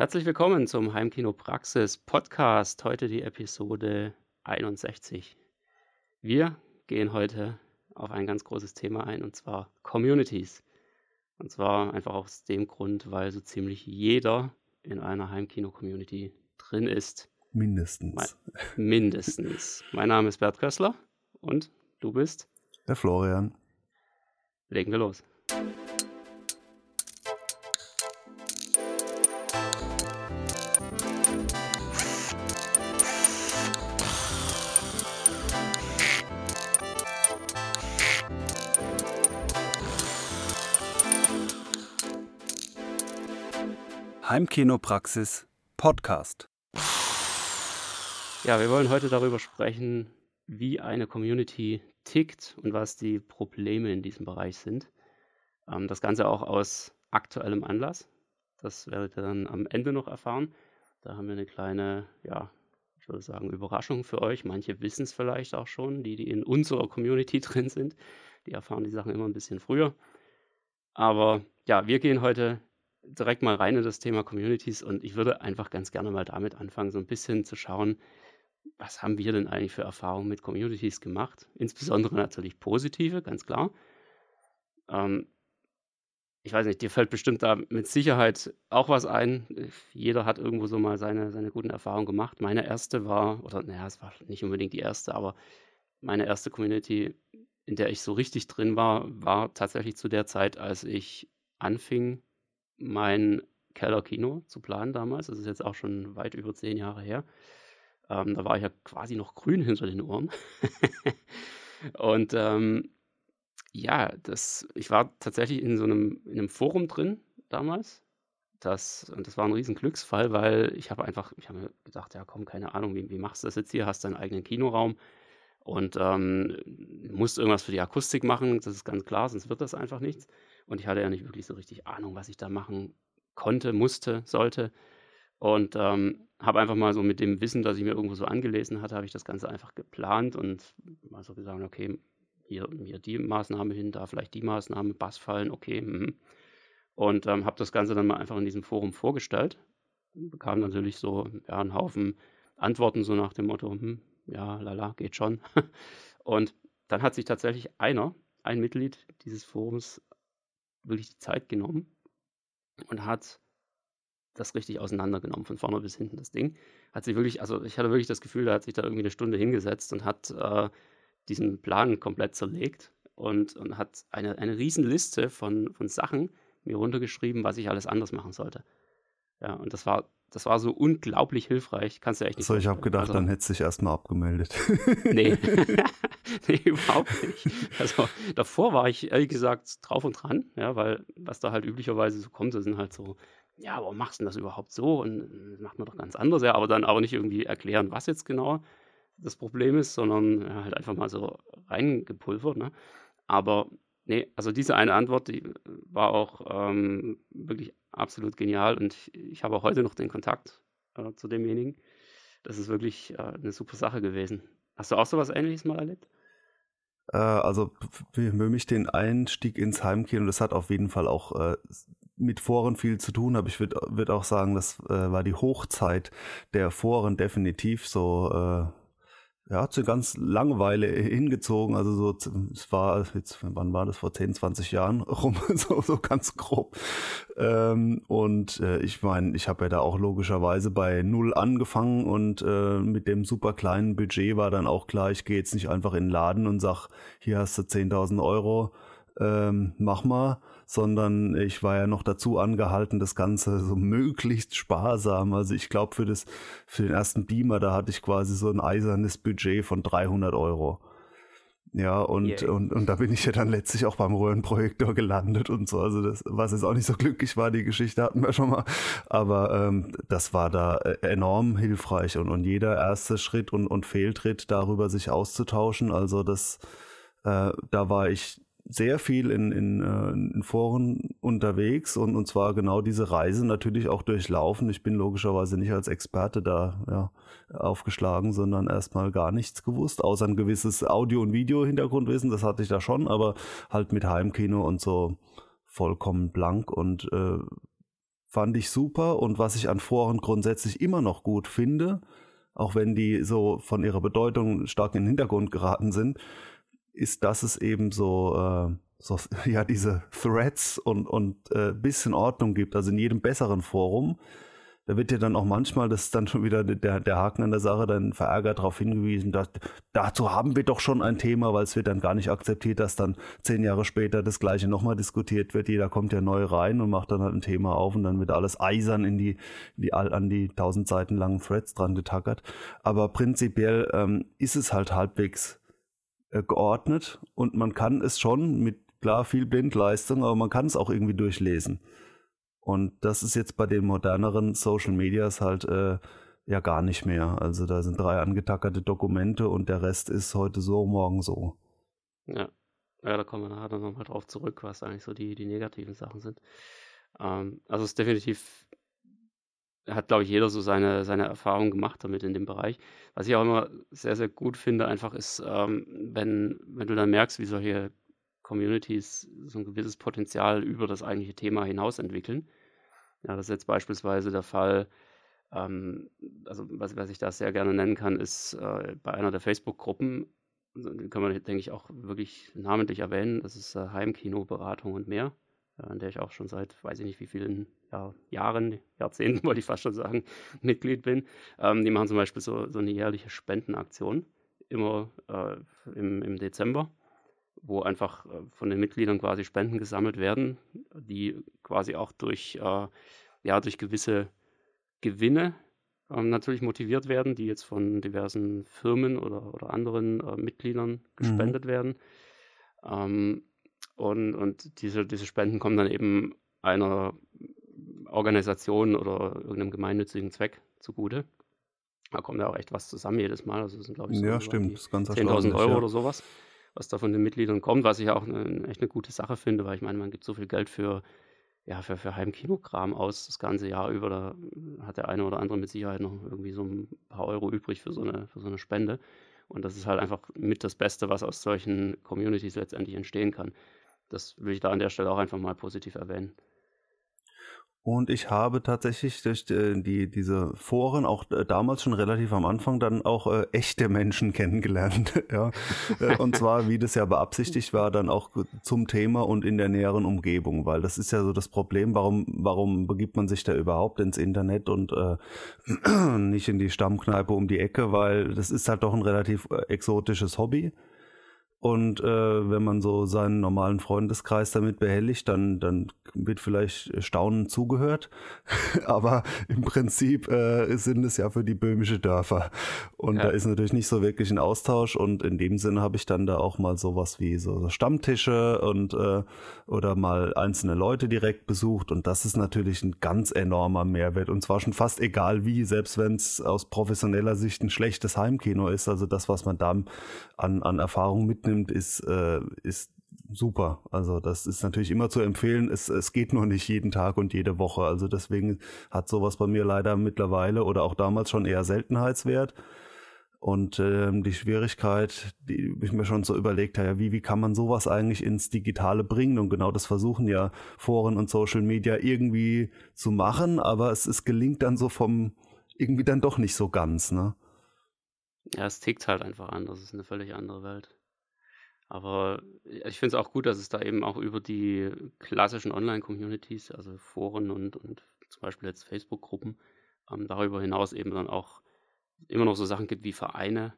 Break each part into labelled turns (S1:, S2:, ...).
S1: Herzlich willkommen zum Heimkino Praxis Podcast. Heute die Episode 61. Wir gehen heute auf ein ganz großes Thema ein und zwar Communities. Und zwar einfach aus dem Grund, weil so ziemlich jeder in einer Heimkino-Community drin ist.
S2: Mindestens.
S1: mindestens. Mein Name ist Bert Kössler und du bist?
S2: Der Florian.
S1: Legen wir los.
S2: Heimkinopraxis Podcast.
S1: Ja, wir wollen heute darüber sprechen, wie eine Community tickt und was die Probleme in diesem Bereich sind. Ähm, das Ganze auch aus aktuellem Anlass. Das werdet ihr dann am Ende noch erfahren. Da haben wir eine kleine, ja, ich würde sagen, Überraschung für euch. Manche wissen es vielleicht auch schon, die, die in unserer Community drin sind. Die erfahren die Sachen immer ein bisschen früher. Aber ja, wir gehen heute direkt mal rein in das Thema Communities und ich würde einfach ganz gerne mal damit anfangen, so ein bisschen zu schauen, was haben wir denn eigentlich für Erfahrungen mit Communities gemacht? Insbesondere natürlich positive, ganz klar. Ähm, ich weiß nicht, dir fällt bestimmt da mit Sicherheit auch was ein. Jeder hat irgendwo so mal seine, seine guten Erfahrungen gemacht. Meine erste war, oder naja, es war nicht unbedingt die erste, aber meine erste Community, in der ich so richtig drin war, war tatsächlich zu der Zeit, als ich anfing, mein Keller-Kino zu planen damals. Das ist jetzt auch schon weit über zehn Jahre her. Ähm, da war ich ja quasi noch grün hinter den Ohren. und ähm, ja, das, ich war tatsächlich in so einem, in einem Forum drin damals. Das, und das war ein riesen Glücksfall, weil ich habe einfach, ich habe mir gedacht, ja komm, keine Ahnung, wie, wie machst du das jetzt hier? Hast deinen eigenen Kinoraum und ähm, musst irgendwas für die Akustik machen, das ist ganz klar, sonst wird das einfach nichts. Und ich hatte ja nicht wirklich so richtig Ahnung, was ich da machen konnte, musste, sollte. Und ähm, habe einfach mal so mit dem Wissen, das ich mir irgendwo so angelesen hatte, habe ich das Ganze einfach geplant und mal so gesagt, okay, hier, hier die Maßnahme hin, da vielleicht die Maßnahme, Bass fallen, okay. Mh. Und ähm, habe das Ganze dann mal einfach in diesem Forum vorgestellt. Bekam natürlich so ja, einen Haufen Antworten, so nach dem Motto, hm, ja, lala, geht schon. und dann hat sich tatsächlich einer, ein Mitglied dieses Forums, wirklich die Zeit genommen und hat das richtig auseinandergenommen, von vorne bis hinten das Ding. Hat sich wirklich, also ich hatte wirklich das Gefühl, da hat sich da irgendwie eine Stunde hingesetzt und hat äh, diesen Plan komplett zerlegt und, und hat eine, eine riesen Liste von, von Sachen mir runtergeschrieben, was ich alles anders machen sollte. Ja, und das war, das war so unglaublich hilfreich. Kannst du echt nicht
S2: So, ich habe gedacht, also, dann hättest du dich erstmal abgemeldet.
S1: nee. nee, überhaupt nicht. Also davor war ich ehrlich gesagt drauf und dran, ja, weil was da halt üblicherweise so kommt, das sind halt so, ja, warum machst du das überhaupt so? Und das macht man doch ganz anders, ja, aber dann aber nicht irgendwie erklären, was jetzt genau das Problem ist, sondern ja, halt einfach mal so reingepulvert, ne? Aber nee, also diese eine Antwort, die war auch ähm, wirklich absolut genial und ich, ich habe auch heute noch den Kontakt äh, zu demjenigen. Das ist wirklich äh, eine super Sache gewesen. Hast du auch sowas ähnliches mal erlebt?
S2: Äh, also für mich den Einstieg ins Heimkino, das hat auf jeden Fall auch äh, mit Foren viel zu tun, aber ich würde würd auch sagen, das äh, war die Hochzeit der Foren definitiv so äh, ja, hat sie ganz Langeweile hingezogen. Also so, es war jetzt, wann war das? Vor 10, 20 Jahren rum, so, so ganz grob. Ähm, und äh, ich meine, ich habe ja da auch logischerweise bei null angefangen und äh, mit dem super kleinen Budget war dann auch klar, ich gehe jetzt nicht einfach in den Laden und sag, hier hast du 10.000 Euro, ähm, mach mal, sondern ich war ja noch dazu angehalten, das Ganze so möglichst sparsam. Also ich glaube, für, für den ersten Beamer, da hatte ich quasi so ein eisernes Budget von 300 Euro. Ja, und, yeah. und, und da bin ich ja dann letztlich auch beim Röhrenprojektor gelandet und so. Also das, was jetzt auch nicht so glücklich war, die Geschichte hatten wir schon mal. Aber ähm, das war da äh, enorm hilfreich und, und jeder erste Schritt und, und Fehltritt darüber sich auszutauschen. Also das, äh, da war ich sehr viel in, in, äh, in Foren unterwegs und, und zwar genau diese Reise natürlich auch durchlaufen. Ich bin logischerweise nicht als Experte da ja, aufgeschlagen, sondern erstmal gar nichts gewusst, außer ein gewisses Audio- und Video-Hintergrundwissen, das hatte ich da schon, aber halt mit Heimkino und so vollkommen blank und äh, fand ich super und was ich an Foren grundsätzlich immer noch gut finde, auch wenn die so von ihrer Bedeutung stark in den Hintergrund geraten sind, ist, dass es eben so, äh, so ja, diese Threads und, und äh, bisschen Ordnung gibt. Also in jedem besseren Forum da wird ja dann auch manchmal, das ist dann schon wieder der, der Haken an der Sache, dann verärgert darauf hingewiesen, dass dazu haben wir doch schon ein Thema, weil es wird dann gar nicht akzeptiert, dass dann zehn Jahre später das gleiche nochmal diskutiert wird. Jeder kommt ja neu rein und macht dann halt ein Thema auf und dann wird alles eisern in die, die an die tausend Seiten langen Threads dran getackert. Aber prinzipiell ähm, ist es halt halbwegs äh, geordnet und man kann es schon mit klar viel Blindleistung, aber man kann es auch irgendwie durchlesen. Und das ist jetzt bei den moderneren Social Medias halt äh, ja gar nicht mehr. Also da sind drei angetackerte Dokumente und der Rest ist heute so, morgen so.
S1: Ja, ja da kommen wir nachher dann nochmal drauf zurück, was eigentlich so die, die negativen Sachen sind. Ähm, also es ist definitiv, hat glaube ich jeder so seine, seine Erfahrung gemacht damit in dem Bereich. Was ich auch immer sehr, sehr gut finde, einfach ist, ähm, wenn, wenn du dann merkst, wie solche Communities so ein gewisses Potenzial über das eigentliche Thema hinaus entwickeln. Ja, das ist jetzt beispielsweise der Fall, ähm, also was, was ich da sehr gerne nennen kann, ist äh, bei einer der Facebook-Gruppen, die kann man, denke ich, auch wirklich namentlich erwähnen, das ist äh, Heimkinoberatung und mehr, an der ich auch schon seit, weiß ich nicht wie vielen ja, Jahren, Jahrzehnten wollte ich fast schon sagen, Mitglied bin. Ähm, die machen zum Beispiel so, so eine jährliche Spendenaktion, immer äh, im, im Dezember wo einfach äh, von den Mitgliedern quasi Spenden gesammelt werden, die quasi auch durch, äh, ja, durch gewisse Gewinne ähm, natürlich motiviert werden, die jetzt von diversen Firmen oder, oder anderen äh, Mitgliedern mhm. gespendet mhm. werden. Ähm, und und diese, diese Spenden kommen dann eben einer Organisation oder irgendeinem gemeinnützigen Zweck zugute. Da kommt ja auch echt was zusammen jedes Mal. Also sind, glaube ich, so
S2: ja, stimmt.
S1: 10.000 Euro ja. oder sowas was da von den Mitgliedern kommt, was ich auch eine, echt eine gute Sache finde, weil ich meine, man gibt so viel Geld für, ja, für, für Heimkinokram aus das ganze Jahr über. Da hat der eine oder andere mit Sicherheit noch irgendwie so ein paar Euro übrig für so eine, für so eine Spende. Und das ist halt einfach mit das Beste, was aus solchen Communities letztendlich entstehen kann. Das will ich da an der Stelle auch einfach mal positiv erwähnen.
S2: Und ich habe tatsächlich durch äh, die, diese Foren auch äh, damals schon relativ am Anfang dann auch äh, echte Menschen kennengelernt. ja. Äh, und zwar, wie das ja beabsichtigt war, dann auch zum Thema und in der näheren Umgebung, weil das ist ja so das Problem, warum, warum begibt man sich da überhaupt ins Internet und äh, nicht in die Stammkneipe um die Ecke, weil das ist halt doch ein relativ exotisches Hobby. Und äh, wenn man so seinen normalen Freundeskreis damit behelligt, dann, dann wird vielleicht staunend zugehört. Aber im Prinzip äh, sind es ja für die böhmische Dörfer. Und ja. da ist natürlich nicht so wirklich ein Austausch. Und in dem Sinne habe ich dann da auch mal sowas wie so, Stammtische und äh, oder mal einzelne Leute direkt besucht. Und das ist natürlich ein ganz enormer Mehrwert. Und zwar schon fast egal wie, selbst wenn es aus professioneller Sicht ein schlechtes Heimkino ist. Also das, was man da an, an Erfahrung mitnimmt mitnimmt, ist, äh, ist super. Also das ist natürlich immer zu empfehlen. Es, es geht nur nicht jeden Tag und jede Woche. Also deswegen hat sowas bei mir leider mittlerweile oder auch damals schon eher Seltenheitswert. Und ähm, die Schwierigkeit, die ich mir schon so überlegt habe, ja, wie, wie kann man sowas eigentlich ins Digitale bringen? Und genau das versuchen ja Foren und Social Media irgendwie zu machen, aber es, es gelingt dann so vom irgendwie dann doch nicht so ganz, ne?
S1: Ja, es tickt halt einfach anders. Es ist eine völlig andere Welt. Aber ich finde es auch gut, dass es da eben auch über die klassischen Online-Communities, also Foren und, und zum Beispiel jetzt Facebook-Gruppen, ähm, darüber hinaus eben dann auch immer noch so Sachen gibt wie Vereine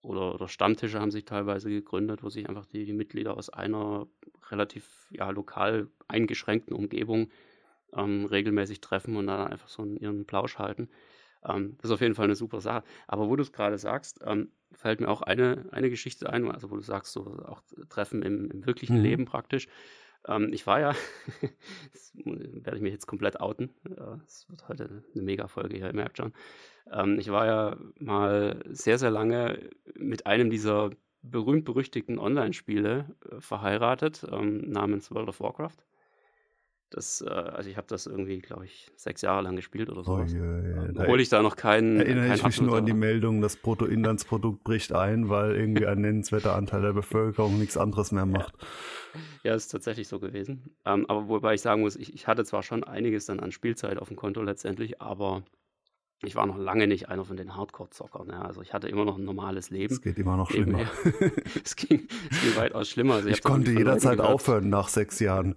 S1: oder, oder Stammtische haben sich teilweise gegründet, wo sich einfach die, die Mitglieder aus einer relativ ja, lokal eingeschränkten Umgebung ähm, regelmäßig treffen und dann einfach so ihren Plausch halten. Ähm, das ist auf jeden Fall eine super Sache. Aber wo du es gerade sagst, ähm, fällt mir auch eine, eine Geschichte ein, also wo du sagst, so auch Treffen im, im wirklichen mhm. Leben praktisch. Ähm, ich war ja, das werde ich mich jetzt komplett outen, es wird heute eine Mega-Folge hier, ihr merkt schon. Ähm, ich war ja mal sehr, sehr lange mit einem dieser berühmt-berüchtigten Online-Spiele äh, verheiratet, ähm, namens World of Warcraft. Das, äh, also ich habe das irgendwie, glaube ich, sechs Jahre lang gespielt oder
S2: Oh
S1: sowas.
S2: je, je. Da
S1: Obwohl ich da noch keinen
S2: erinnere
S1: keinen
S2: ich mich
S1: Abschluss
S2: nur an die. Meldung, das Bruttoinlandsprodukt bricht ein, weil irgendwie ein nennenswerter Anteil der Bevölkerung nichts anderes mehr macht.
S1: Ja, ist tatsächlich so gewesen. Ähm, aber wobei ich sagen muss, ich, ich hatte zwar schon einiges dann an Spielzeit auf dem Konto letztendlich, aber ich war noch lange nicht einer von den Hardcore-Zockern. Ja. Also ich hatte immer noch ein normales Leben.
S2: Es geht immer noch schlimmer.
S1: es, ging, es ging weitaus schlimmer. Also
S2: Ich
S1: da
S2: konnte jederzeit aufhören nach sechs Jahren.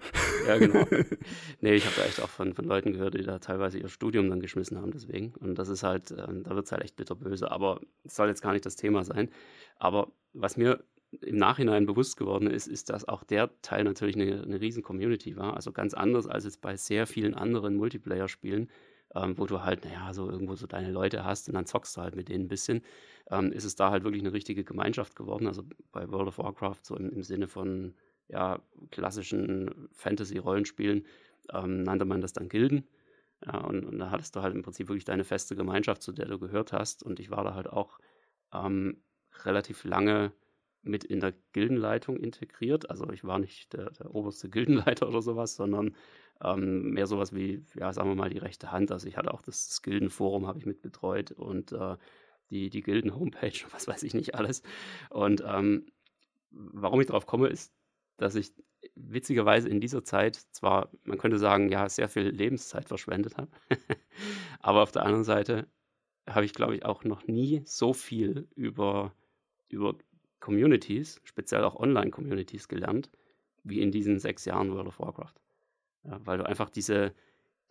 S1: Ja, genau. nee, ich habe da echt auch von, von Leuten gehört, die da teilweise ihr Studium dann geschmissen haben deswegen. Und das ist halt, ähm, da wird es halt echt bitterböse. Aber es soll jetzt gar nicht das Thema sein. Aber was mir im Nachhinein bewusst geworden ist, ist, dass auch der Teil natürlich eine, eine riesen Community war. Also ganz anders als jetzt bei sehr vielen anderen Multiplayer-Spielen, ähm, wo du halt, naja, so irgendwo so deine Leute hast und dann zockst du halt mit denen ein bisschen, ähm, ist es da halt wirklich eine richtige Gemeinschaft geworden. Also bei World of Warcraft so im, im Sinne von ja, klassischen Fantasy-Rollenspielen ähm, nannte man das dann Gilden. Ja, und, und da hattest du halt im Prinzip wirklich deine feste Gemeinschaft, zu der du gehört hast. Und ich war da halt auch ähm, relativ lange mit in der Gildenleitung integriert. Also ich war nicht der, der oberste Gildenleiter oder sowas, sondern ähm, mehr sowas wie, ja, sagen wir mal, die rechte Hand. Also ich hatte auch das, das Gildenforum, habe ich mit betreut und äh, die, die Gilden-Homepage und was weiß ich nicht alles. Und ähm, warum ich darauf komme, ist, dass ich witzigerweise in dieser Zeit zwar, man könnte sagen, ja, sehr viel Lebenszeit verschwendet habe, aber auf der anderen Seite habe ich, glaube ich, auch noch nie so viel über, über Communities, speziell auch Online-Communities gelernt, wie in diesen sechs Jahren World of Warcraft. Ja, weil du einfach diese,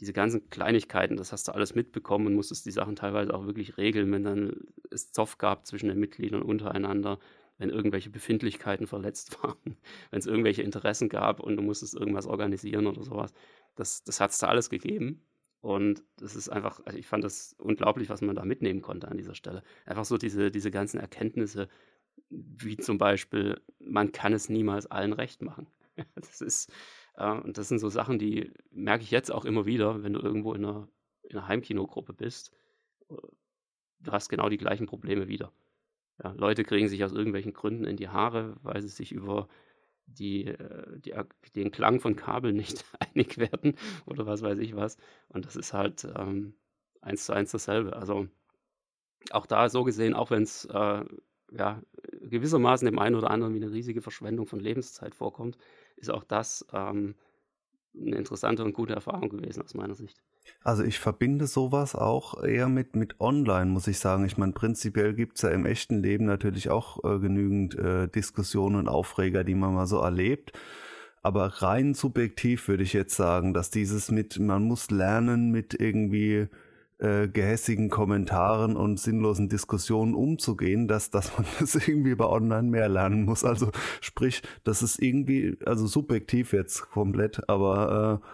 S1: diese ganzen Kleinigkeiten, das hast du alles mitbekommen und musstest die Sachen teilweise auch wirklich regeln, wenn dann es Zoff gab zwischen den Mitgliedern untereinander, wenn irgendwelche Befindlichkeiten verletzt waren, wenn es irgendwelche Interessen gab und du musstest irgendwas organisieren oder sowas. Das, das hat es da alles gegeben. Und das ist einfach, also ich fand das unglaublich, was man da mitnehmen konnte an dieser Stelle. Einfach so diese, diese ganzen Erkenntnisse, wie zum Beispiel, man kann es niemals allen recht machen. Das ist, und das sind so Sachen, die merke ich jetzt auch immer wieder, wenn du irgendwo in einer, in einer Heimkinogruppe bist. Du hast genau die gleichen Probleme wieder. Ja, Leute kriegen sich aus irgendwelchen Gründen in die Haare, weil sie sich über die, äh, die, den Klang von Kabeln nicht einig werden oder was weiß ich was. Und das ist halt ähm, eins zu eins dasselbe. Also auch da so gesehen, auch wenn es äh, ja, gewissermaßen dem einen oder anderen wie eine riesige Verschwendung von Lebenszeit vorkommt, ist auch das ähm, eine interessante und gute Erfahrung gewesen aus meiner Sicht.
S2: Also ich verbinde sowas auch eher mit, mit Online, muss ich sagen. Ich meine, prinzipiell gibt es ja im echten Leben natürlich auch äh, genügend äh, Diskussionen und Aufreger, die man mal so erlebt. Aber rein subjektiv würde ich jetzt sagen, dass dieses mit, man muss lernen, mit irgendwie äh, gehässigen Kommentaren und sinnlosen Diskussionen umzugehen, dass, dass man das irgendwie bei Online mehr lernen muss. Also sprich, das ist irgendwie, also subjektiv jetzt komplett, aber äh,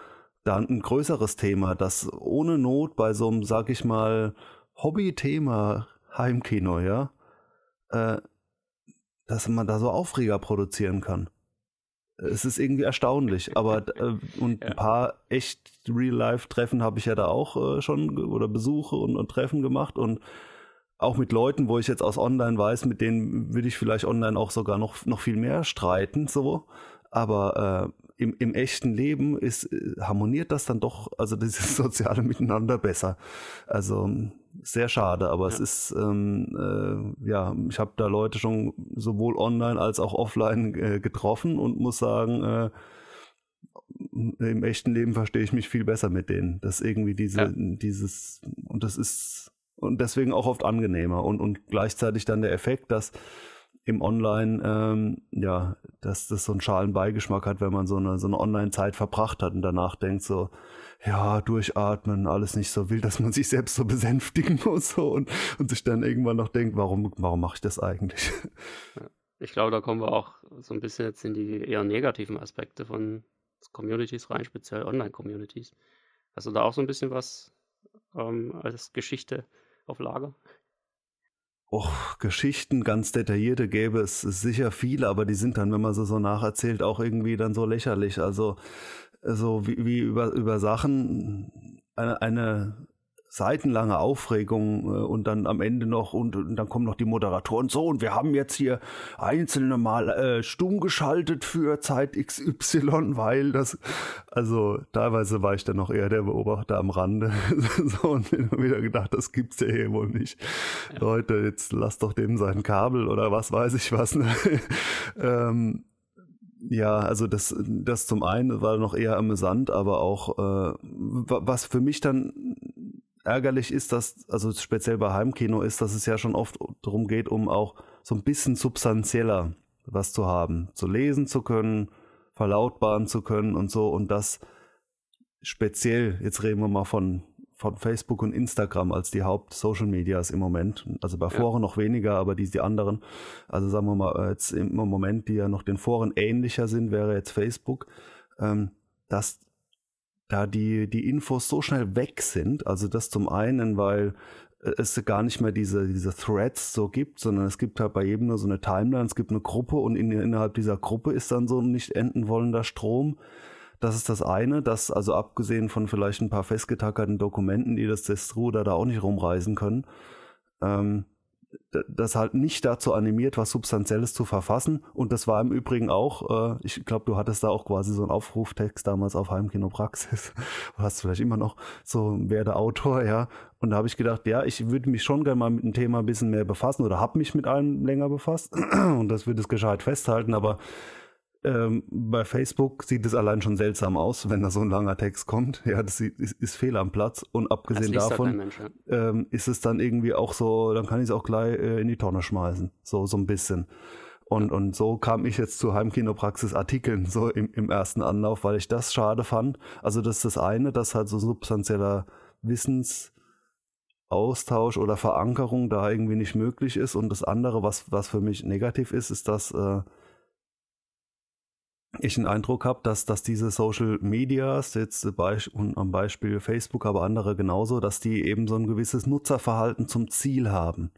S2: da ein größeres Thema, das ohne Not bei so einem, sag ich mal, Hobby-Thema Heimkino, ja, äh, dass man da so Aufreger produzieren kann. Es ist irgendwie erstaunlich, aber äh, und
S1: Ja.
S2: ein paar echt Real-Life-Treffen habe ich ja da auch äh, schon oder Besuche und, und Treffen gemacht und auch mit Leuten, wo ich jetzt aus Online weiß, mit denen würde ich vielleicht online auch sogar noch, noch viel mehr streiten, so. Aber äh, im, im echten Leben ist, äh, harmoniert das dann doch, also dieses soziale Miteinander besser. Also sehr schade, aber es
S1: Ja.
S2: ist, ähm, äh, ja, ich habe da Leute schon sowohl online als auch offline äh, getroffen und muss sagen, äh, im echten Leben verstehe ich mich viel besser mit denen. Das irgendwie diese,
S1: Ja.
S2: dieses, und das ist, und deswegen auch oft angenehmer und, und gleichzeitig dann der Effekt, dass im Online, ähm, ja, dass das so einen schalen Beigeschmack hat, wenn man so eine, so eine Online-Zeit verbracht hat und danach denkt so, ja, durchatmen, alles nicht so wild, dass man sich selbst so besänftigen muss so, und, und sich dann irgendwann noch denkt, warum, warum mache ich das eigentlich?
S1: Ich glaube, da kommen wir auch so ein bisschen jetzt in die eher negativen Aspekte von Communities rein, speziell Online-Communities. Hast du da auch so ein bisschen was ähm, als Geschichte auf Lager?
S2: Och, Geschichten, ganz detaillierte gäbe es sicher viele, aber die sind dann, wenn man sie so nacherzählt, auch irgendwie dann so lächerlich. Also so wie, wie über, über Sachen, eine, eine seitenlange Aufregung äh, und dann am Ende noch und, und, dann kommen noch die Moderatoren so und wir haben jetzt hier einzelne mal äh, stumm geschaltet für Zeit XY, weil das also teilweise war ich dann noch eher der Beobachter am Rande so und mir wieder gedacht, das gibt's ja hier wohl nicht. Ja. Leute, jetzt lass doch dem sein Kabel oder was weiß ich was. Ne? ähm, ja, also das, das zum einen war noch eher amüsant, aber auch äh, was für mich dann ärgerlich ist, dass, also speziell bei Heimkino ist, dass es ja schon oft darum geht, um auch so ein bisschen substanzieller was zu haben, zu lesen zu können, verlautbaren zu können und so. Und das speziell, jetzt reden wir mal von, von Facebook und Instagram als die Haupt-Social Medias im Moment, also bei Foren ja. noch weniger, aber die, die anderen, also sagen wir mal jetzt im Moment, die ja noch den Foren ähnlicher sind, wäre jetzt Facebook, ähm, dass da die, die Infos so schnell weg sind. Also das zum einen, weil äh, es gar nicht mehr diese, diese Threads so gibt, sondern es gibt halt bei jedem nur so eine Timeline, es gibt eine Gruppe und in, innerhalb dieser Gruppe ist dann so ein nicht enden wollender Strom. Das ist das eine, das also abgesehen von vielleicht ein paar festgetackerten Dokumenten, die das Destruder da auch nicht rumreisen können, ähm, das halt nicht dazu animiert, was Substanzielles zu verfassen. Und das war im Übrigen auch, äh, ich glaube, du hattest da auch quasi so einen Aufruftext damals auf Heimkinopraxis. Du hast vielleicht immer noch so, werde Autor, ja. Und da habe ich gedacht, ja, ich würde mich schon gerne mal mit dem Thema ein bisschen mehr befassen oder habe mich mit allem länger befasst. Und das würde es gescheit festhalten, aber ähm, bei Facebook sieht es allein schon seltsam aus, wenn da so ein langer Text kommt. Ja, das ist, ist fehl am Platz. Und abgesehen davon Mensch, ja. ähm, ist es dann irgendwie auch so, dann kann ich es auch gleich äh, in die Tonne schmeißen. So, so ein bisschen. Und, ja. und so kam ich jetzt zu Heimkinopraxis-Artikeln, so im, im ersten Anlauf, weil ich das schade fand. Also das ist das eine, dass halt so substanzieller Wissensaustausch oder Verankerung da irgendwie nicht möglich ist. Und das andere, was, was für mich negativ ist, ist, dass äh, ich den Eindruck habe, dass, dass diese Social Medias, jetzt und am Beispiel Facebook, aber andere genauso, dass die eben so ein gewisses Nutzerverhalten zum Ziel haben.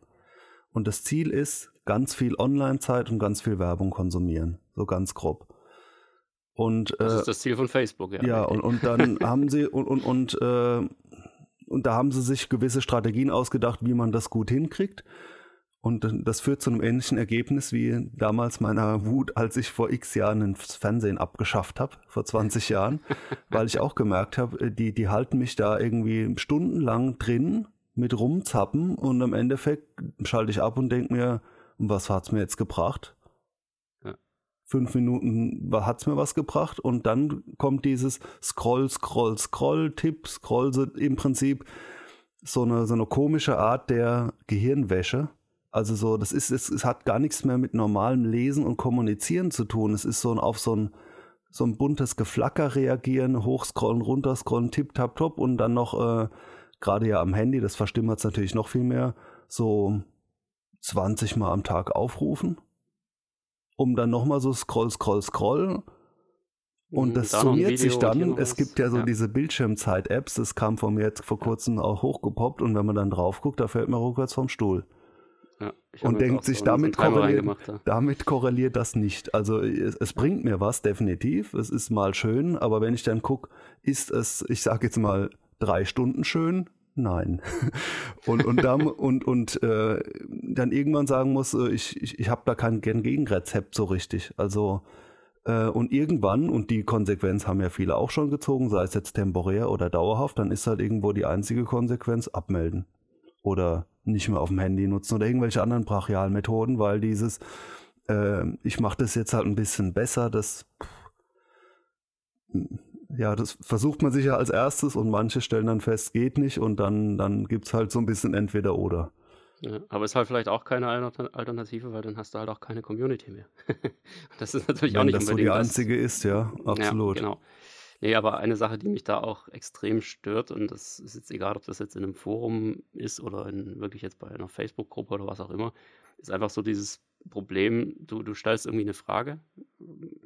S2: Und das Ziel ist, ganz viel Online-Zeit und ganz viel Werbung konsumieren. So ganz grob.
S1: Und, das äh, ist das Ziel von Facebook,
S2: ja. Ja, und, und dann haben sie, und, und, und, äh, und da haben sie sich gewisse Strategien ausgedacht, wie man das gut hinkriegt. Und das führt zu einem ähnlichen Ergebnis wie damals meiner Wut, als ich vor x Jahren das Fernsehen abgeschafft habe, vor 20 Jahren, weil ich auch gemerkt habe, äh, die, die halten mich da irgendwie stundenlang drin mit rumzappen und im Endeffekt schalte ich ab und denke mir, was hat's mir jetzt gebracht? Ja. Fünf Minuten hat's mir was gebracht und dann kommt dieses Scroll, Scroll, Scroll, Tipp, Scroll, im Prinzip so eine, so eine komische Art der Gehirnwäsche also so, das ist, es, es hat gar nichts mehr mit normalem Lesen und Kommunizieren zu tun. Es ist so ein, auf so ein, so ein buntes Geflacker reagieren, hochscrollen, runterscrollen, tipp, tap, top und dann noch, äh, gerade ja am Handy, das verstimmert es natürlich noch viel mehr, so 20 Mal am Tag aufrufen, um dann nochmal so scroll, scroll, scroll. Und hm, das da summiert sich dann. Es gibt ja so ja. diese Bildschirmzeit-Apps, das kam von mir jetzt vor kurzem auch hochgepoppt und wenn man dann drauf guckt, da fällt man rückwärts vom Stuhl. Ja, und denkt sich, so damit, korreliert, damit korreliert das nicht. Also es, es, bringt mir was, definitiv. Es ist mal schön, aber wenn ich dann gucke, ist es, ich sage jetzt mal, drei Stunden schön? Nein. und, und, dann, und, und äh, dann irgendwann sagen muss, äh, ich, ich, ich habe da kein Gegenrezept so richtig. Also äh, und irgendwann, und die Konsequenz haben ja viele auch schon gezogen, sei es jetzt temporär oder dauerhaft, dann ist halt irgendwo die einzige Konsequenz abmelden. Oder nicht mehr auf dem Handy nutzen oder irgendwelche anderen brachialen Methoden, weil dieses, äh, ich mache das jetzt halt ein bisschen besser, das, ja, das versucht man sich ja als erstes und manche stellen dann fest, geht nicht und dann, dann gibt es halt so ein bisschen entweder oder.
S1: Ja, aber ist halt vielleicht auch keine Alternative, weil dann hast du halt auch keine Community mehr. das ist natürlich Wenn auch nicht
S2: das unbedingt so die einzige das. ist, ja, absolut.
S1: Ja, genau. Nee, aber eine Sache, die mich da auch extrem stört, und das ist jetzt egal, ob das jetzt in einem Forum ist oder in, wirklich jetzt bei einer Facebook-Gruppe oder was auch immer, ist einfach so dieses Problem, du, du stellst irgendwie eine Frage,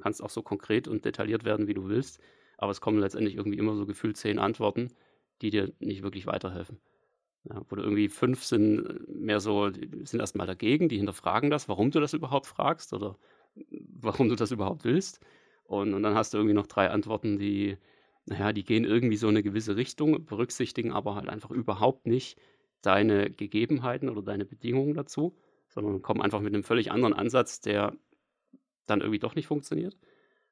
S1: kannst auch so konkret und detailliert werden, wie du willst, aber es kommen letztendlich irgendwie immer so gefühlt zehn Antworten, die dir nicht wirklich weiterhelfen. Ja, wo du irgendwie fünf sind mehr so, sind erstmal dagegen, die hinterfragen das, warum du das überhaupt fragst oder warum du das überhaupt willst. Und, und dann hast du irgendwie noch drei Antworten, die naja, die gehen irgendwie so eine gewisse Richtung, berücksichtigen aber halt einfach überhaupt nicht deine Gegebenheiten oder deine Bedingungen dazu, sondern kommen einfach mit einem völlig anderen Ansatz, der dann irgendwie doch nicht funktioniert.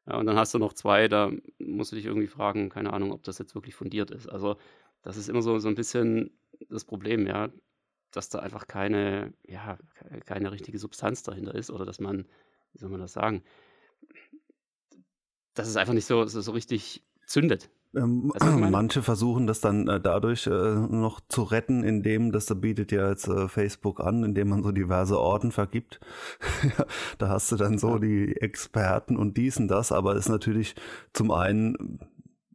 S1: Ja, und dann hast du noch zwei, da musst du dich irgendwie fragen, keine Ahnung, ob das jetzt wirklich fundiert ist. Also das ist immer so, so ein bisschen das Problem, ja, dass da einfach keine, ja, keine richtige Substanz dahinter ist oder dass man, wie soll man das sagen, dass es einfach nicht so, so, so richtig zündet.
S2: Ähm, manche versuchen das dann äh, dadurch äh, noch zu retten, indem, das bietet ja jetzt äh, Facebook an, indem man so diverse Orden vergibt. da hast du dann so die Experten und dies und das, aber es ist natürlich zum einen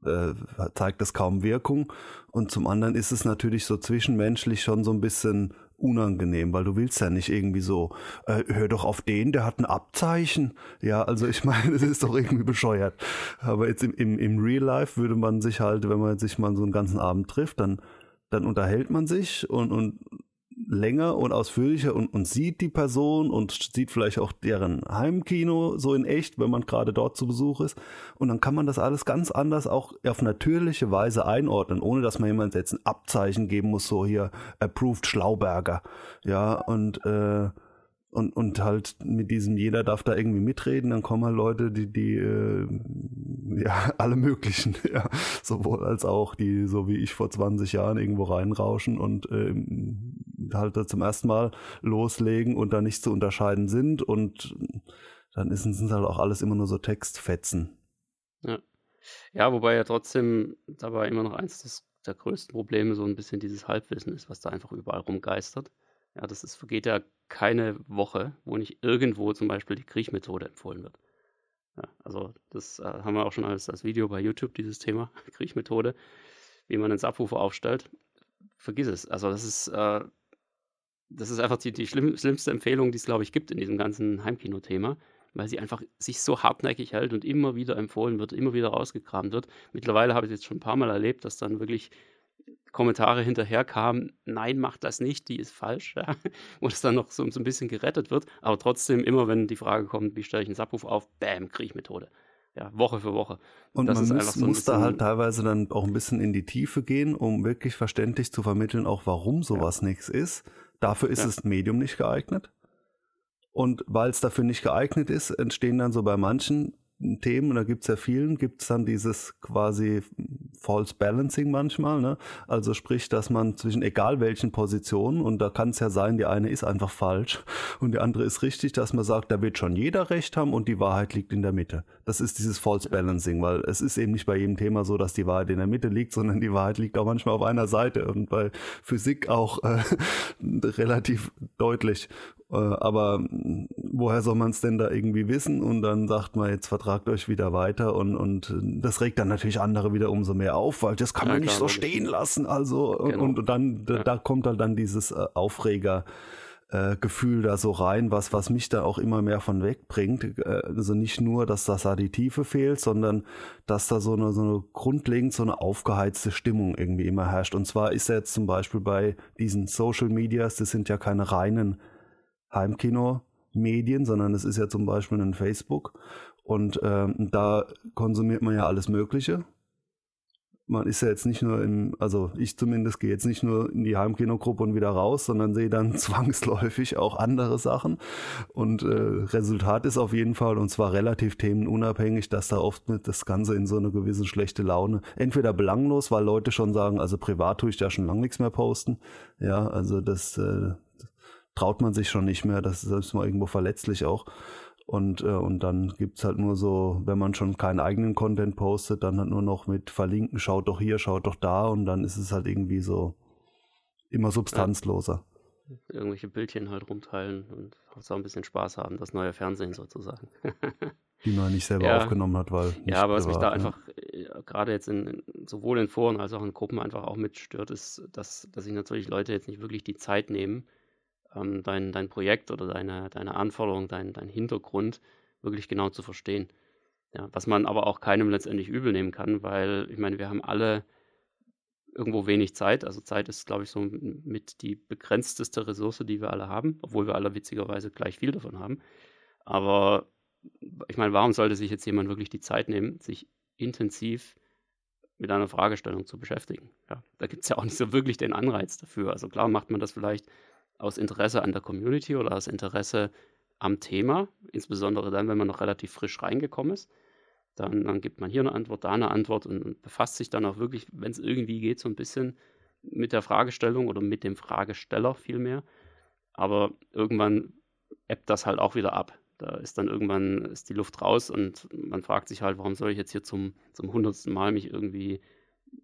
S2: äh, zeigt das kaum Wirkung und zum anderen ist es natürlich so zwischenmenschlich schon so ein bisschen unangenehm, weil du willst ja nicht irgendwie so, äh, hör doch auf den, der hat ein Abzeichen. Ja, also ich meine, das ist doch irgendwie bescheuert. Aber jetzt im, im, im Real Life würde man sich halt, wenn man sich mal so einen ganzen Abend trifft, dann, dann unterhält man sich und, und länger und ausführlicher und, und sieht die Person und sieht vielleicht auch deren Heimkino so in echt, wenn man gerade dort zu Besuch ist. Und dann kann man das alles ganz anders auch auf natürliche Weise einordnen, ohne dass man jemand jetzt ein Abzeichen geben muss, so hier approved Schlauberger. Ja, und äh, und, und halt mit diesem, jeder darf da irgendwie mitreden, dann kommen halt Leute, die, die, äh, ja, alle möglichen, ja, sowohl als auch, die so wie ich vor 20 Jahren irgendwo reinrauschen und ähm, halt da zum ersten Mal loslegen und da nicht zu unterscheiden sind und dann ist es halt auch alles immer nur so Textfetzen.
S1: Ja. Ja, wobei ja trotzdem dabei immer noch eins des, der größten Probleme so ein bisschen dieses Halbwissen ist, was da einfach überall rumgeistert. Ja, das ist, vergeht ja keine Woche, wo nicht irgendwo zum Beispiel die Kriechmethode empfohlen wird. Ja, also das äh, haben wir auch schon als, als Video bei YouTube, dieses Thema Kriechmethode, wie man einen Subwoofer aufstellt. Vergiss es. Also das ist, äh, das ist einfach die, die schlimm, schlimmste Empfehlung, die es, glaube ich, gibt in diesem ganzen Heimkino-Thema, weil sie einfach sich so hartnäckig hält und immer wieder empfohlen wird, immer wieder rausgekramt wird. Mittlerweile habe ich es jetzt schon ein paar Mal erlebt, dass dann wirklich Kommentare hinterher kamen, nein, mach das nicht, die ist falsch, ja, wo es dann noch so, so, ein bisschen gerettet wird. Aber trotzdem, immer wenn die Frage kommt, wie stelle ich einen Subruf auf, bam, Kriechmethode. Ja, Woche für Woche.
S2: Und das man muss, so muss da halt teilweise dann auch ein bisschen in die Tiefe gehen, um wirklich verständlich zu vermitteln, auch warum sowas ja. nichts ist. Dafür ist ja. das Medium nicht geeignet. Und weil es dafür nicht geeignet ist, entstehen dann so bei manchen Themen, und da gibt es ja vielen, gibt es dann dieses quasi False Balancing manchmal. Ne? Also sprich, dass man zwischen egal welchen Positionen, und da kann es ja sein, die eine ist einfach falsch und die andere ist richtig, dass man sagt, da wird schon jeder recht haben und die Wahrheit liegt in der Mitte. Das ist dieses False Balancing, weil es ist eben nicht bei jedem Thema so, dass die Wahrheit in der Mitte liegt, sondern die Wahrheit liegt auch manchmal auf einer Seite und bei Physik auch äh, relativ deutlich. Äh, aber hm, woher soll man es denn da irgendwie wissen? Und dann sagt man, jetzt vertragt euch wieder weiter und, und das regt dann natürlich andere wieder umso mehr auf, weil das kann ja, man nicht klar, so stehen lassen. Also genau. und, und, dann ja. da, kommt halt dann dieses äh, Aufreger. Äh, Gefühl da so rein, was, was mich da auch immer mehr von wegbringt. Also nicht nur, dass das da die Tiefe fehlt, sondern dass da so eine, so eine grundlegend so eine aufgeheizte Stimmung irgendwie immer herrscht. Und zwar ist ja jetzt zum Beispiel bei diesen Social Medias, das sind ja keine reinen Heimkino-Medien, sondern es ist ja zum Beispiel ein Facebook und ähm, da konsumiert man ja alles Mögliche. Man ist ja jetzt nicht nur im, also ich zumindest gehe jetzt nicht nur in die Heimkinogruppe und wieder raus, sondern sehe dann zwangsläufig auch andere Sachen. Und äh, Resultat ist auf jeden Fall, und zwar relativ themenunabhängig, dass da oft das Ganze in so eine gewisse schlechte Laune, entweder belanglos, weil Leute schon sagen, also privat tue ich da schon lange nichts mehr posten. Ja, also das, äh, traut man sich schon nicht mehr. Das ist selbst mal irgendwo verletzlich auch. Und, äh, und dann gibt's halt nur so, wenn man schon keinen eigenen Content postet, dann halt nur noch mit verlinken, schaut doch hier, schaut doch da und dann ist es halt irgendwie so immer substanzloser.
S1: Ja. Irgendwelche Bildchen halt rumteilen und auch ein bisschen Spaß haben, das neue Fernsehen sozusagen.
S2: Die man nicht selber ja. aufgenommen hat, weil.
S1: Ja, aber was mich da ne? einfach äh, gerade jetzt in, sowohl in Foren als auch in Gruppen einfach auch mitstört, ist, dass, dass sich natürlich Leute jetzt nicht wirklich die Zeit nehmen, ähm, dein, dein Projekt oder deine, deine Anforderung, dein, dein Hintergrund wirklich genau zu verstehen. Ja, was man aber auch keinem letztendlich übel nehmen kann, weil ich meine, wir haben alle irgendwo wenig Zeit. Also Zeit ist, glaube ich, so mit die begrenzteste Ressource, die wir alle haben, obwohl wir alle witzigerweise gleich viel davon haben. Aber ich meine, warum sollte sich jetzt jemand wirklich die Zeit nehmen, sich intensiv mit einer Fragestellung zu beschäftigen. Ja, da gibt es ja auch nicht so wirklich den Anreiz dafür. Also klar macht man das vielleicht aus Interesse an der Community oder aus Interesse am Thema, insbesondere dann, wenn man noch relativ frisch reingekommen ist. Dann, dann gibt man hier eine Antwort, da eine Antwort und, und befasst sich dann auch wirklich, wenn es irgendwie geht, so ein bisschen mit der Fragestellung oder mit dem Fragesteller vielmehr. Aber irgendwann ebbt das halt auch wieder ab. Da ist dann irgendwann ist die Luft raus und man fragt sich halt, warum soll ich jetzt hier zum, zum hundertsten Mal mich irgendwie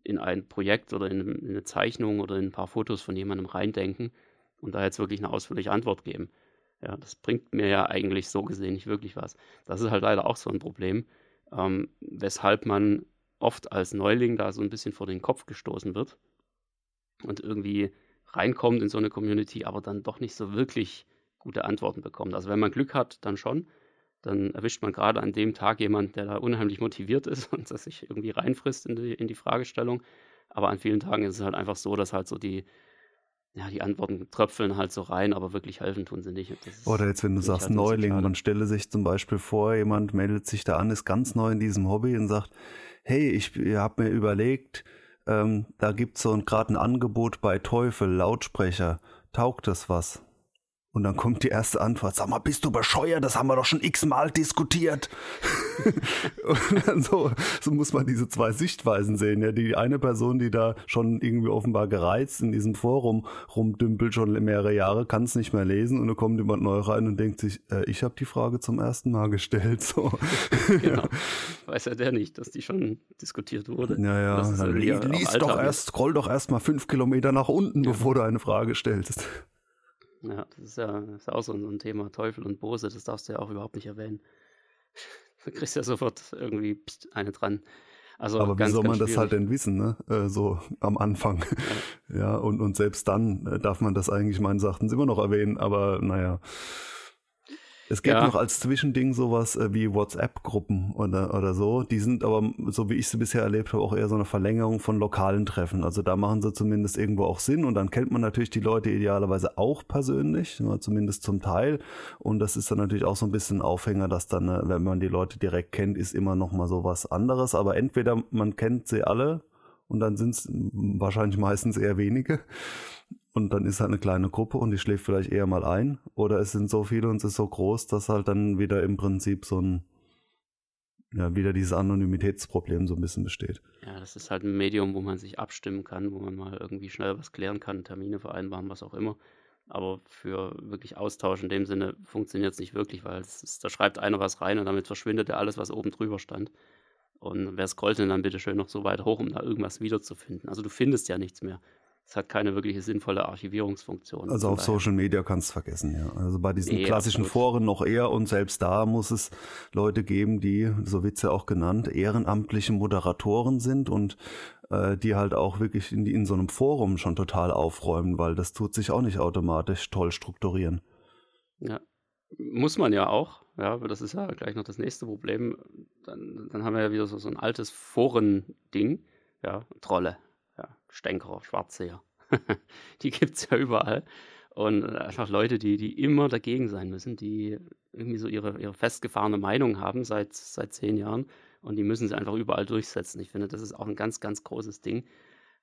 S1: in ein Projekt oder in, in eine Zeichnung oder in ein paar Fotos von jemandem reindenken und da jetzt wirklich eine ausführliche Antwort geben. Ja, das bringt mir ja eigentlich so gesehen nicht wirklich was. Das ist halt leider auch so ein Problem, ähm, weshalb man oft als Neuling da so ein bisschen vor den Kopf gestoßen wird und irgendwie reinkommt in so eine Community, aber dann doch nicht so wirklich gute Antworten bekommt. Also wenn man Glück hat, dann schon. Dann erwischt man gerade an dem Tag jemanden, der da unheimlich motiviert ist und das sich irgendwie reinfrisst in die, in die Fragestellung. Aber an vielen Tagen ist es halt einfach so, dass halt so die, ja, die Antworten tröpfeln halt so rein, aber wirklich helfen tun sie nicht.
S2: Oder jetzt, wenn du sagst halt Neuling, man stelle sich zum Beispiel vor, jemand meldet sich da an, ist ganz neu in diesem Hobby und sagt, hey, ich habe mir überlegt, ähm, da gibt es so gerade ein Angebot bei Teufel, Lautsprecher, taugt das was? Und dann kommt die erste Antwort, sag mal, bist du bescheuert? Das haben wir doch schon x-mal diskutiert. und dann so, so muss man diese zwei Sichtweisen sehen. Ja, die eine Person, die da schon irgendwie offenbar gereizt in diesem Forum rumdümpelt schon mehrere Jahre, kann es nicht mehr lesen und dann kommt jemand neu rein und denkt sich, äh, ich habe die Frage zum ersten Mal gestellt. So.
S1: genau. Weiß ja der nicht, dass die schon diskutiert wurde.
S2: Ja, ja. Lies doch erst, scroll doch erst mal fünf Kilometer nach unten, ja. bevor du eine Frage stellst.
S1: Ja, das ist ja, das ist auch so ein Thema Teufel und Bose, das darfst du ja auch überhaupt nicht erwähnen. Du kriegst ja sofort irgendwie pst, eine dran.
S2: Also Aber ganz, wie soll man das halt denn wissen, ne? Äh, so am Anfang. Ja, ja und, und selbst dann äh, darf man das eigentlich meines Erachtens immer noch erwähnen, aber naja. Es gibt ja. noch als Zwischending sowas äh, wie WhatsApp-Gruppen oder, oder so. Die sind aber, so wie ich sie bisher erlebt habe, auch eher so eine Verlängerung von lokalen Treffen. Also da machen sie zumindest irgendwo auch Sinn und dann kennt man natürlich die Leute idealerweise auch persönlich, zumindest zum Teil. Und das ist dann natürlich auch so ein bisschen Aufhänger, dass dann, äh, wenn man die Leute direkt kennt, ist immer noch mal so was anderes. Aber entweder man kennt sie alle und dann sind es wahrscheinlich meistens eher wenige und dann ist halt eine kleine Gruppe und die schläft vielleicht eher mal ein. Oder es sind so viele und es ist so groß, dass halt dann wieder im Prinzip so ein, ja, wieder dieses Anonymitätsproblem so ein bisschen besteht.
S1: Ja, das ist halt ein Medium, wo man sich abstimmen kann, wo man mal irgendwie schnell was klären kann, Termine vereinbaren, was auch immer. Aber für wirklich Austausch in dem Sinne funktioniert es nicht wirklich, weil ist, da schreibt einer was rein und damit verschwindet ja alles, was oben drüber stand. Und wer scrollt denn dann bitte schön noch so weit hoch, um da irgendwas wiederzufinden? Also du findest ja nichts mehr es hat keine wirkliche sinnvolle Archivierungsfunktion.
S2: Also auf Social Media kannst du vergessen, ja. Also bei diesen nee, klassischen absolut. Foren noch eher und selbst da muss es Leute geben, die, so wird es ja auch genannt, ehrenamtliche Moderatoren sind und äh, die halt auch wirklich in, in so einem Forum schon total aufräumen, weil das tut sich auch nicht automatisch toll strukturieren.
S1: Ja, muss man ja auch, ja, aber das ist ja gleich noch das nächste Problem. Dann, dann haben wir ja wieder so, so ein altes Foren-Ding, ja, Trolle, Stänkerer, Schwarzseher. die gibt es ja überall. Und einfach Leute, die, die immer dagegen sein müssen, die irgendwie so ihre, ihre festgefahrene Meinung haben seit, seit zehn Jahren und die müssen sie einfach überall durchsetzen. Ich finde, das ist auch ein ganz, ganz großes Ding,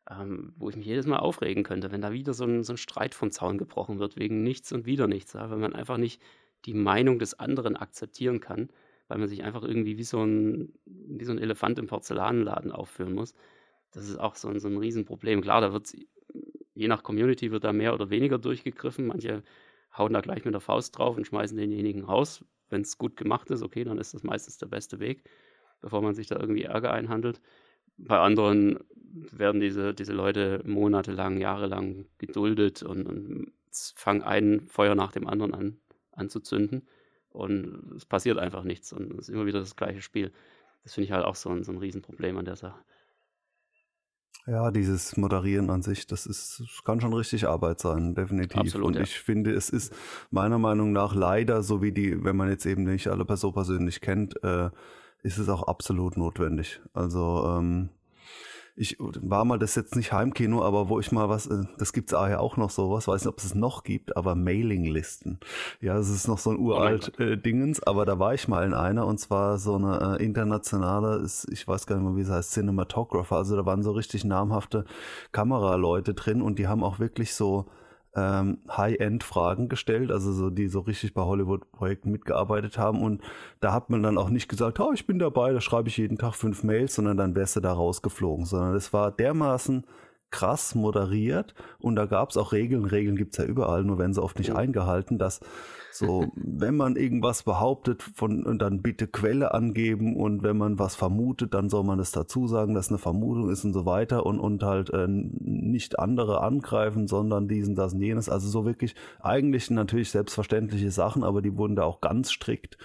S1: ähm, wo ich mich jedes Mal aufregen könnte, wenn da wieder so ein, so ein Streit vom Zaun gebrochen wird, wegen nichts und wieder nichts, ja? wenn man einfach nicht die Meinung des anderen akzeptieren kann, weil man sich einfach irgendwie wie so ein, wie so ein Elefant im Porzellanladen aufführen muss. Das ist auch so ein, so ein Riesenproblem. Klar, da wird je nach Community wird da mehr oder weniger durchgegriffen. Manche hauen da gleich mit der Faust drauf und schmeißen denjenigen raus. Wenn es gut gemacht ist, okay, dann ist das meistens der beste Weg, bevor man sich da irgendwie Ärger einhandelt. Bei anderen werden diese, diese Leute monatelang, jahrelang geduldet und, und fangen ein Feuer nach dem anderen an anzuzünden. Und es passiert einfach nichts und es ist immer wieder das gleiche Spiel. Das finde ich halt auch so ein, so ein Riesenproblem an der Sache.
S2: Ja, dieses Moderieren an sich, das ist, das kann schon richtig Arbeit sein, definitiv. Absolut, und ja. ich finde, es ist meiner Meinung nach leider, so wie die, wenn man jetzt eben nicht alle Person persönlich kennt, äh, ist es auch absolut notwendig. Also ähm, ich war mal das jetzt nicht Heimkino, aber wo ich mal was, äh, das gibt's es ja auch noch sowas, weiß nicht, ob es es noch gibt, aber Mailinglisten. Ja, es ist noch so ein oh uralt oh äh, Dingens, aber da war ich mal in einer und zwar so eine äh, internationale, ist, ich weiß gar nicht mehr, wie es heißt, Cinematographer. Also da waren so richtig namhafte Kameraleute drin und die haben auch wirklich so ähm, High-End-Fragen gestellt, also so, die so richtig bei Hollywood-Projekten mitgearbeitet haben. Und da hat man dann auch nicht gesagt, oh, ich bin dabei, da schreibe ich jeden Tag fünf Mails, sondern dann wärst du da rausgeflogen, sondern es war dermaßen krass moderiert und da gab es auch Regeln. Regeln gibt es ja überall, nur werden sie oft nicht eingehalten, dass so, wenn man irgendwas behauptet, von, dann bitte Quelle angeben und wenn man was vermutet, dann soll man es dazu sagen, dass eine Vermutung ist und so weiter und, und halt äh, nicht andere angreifen, sondern diesen, das und jenes. Also so wirklich eigentlich natürlich selbstverständliche Sachen, aber die wurden da auch ganz strikt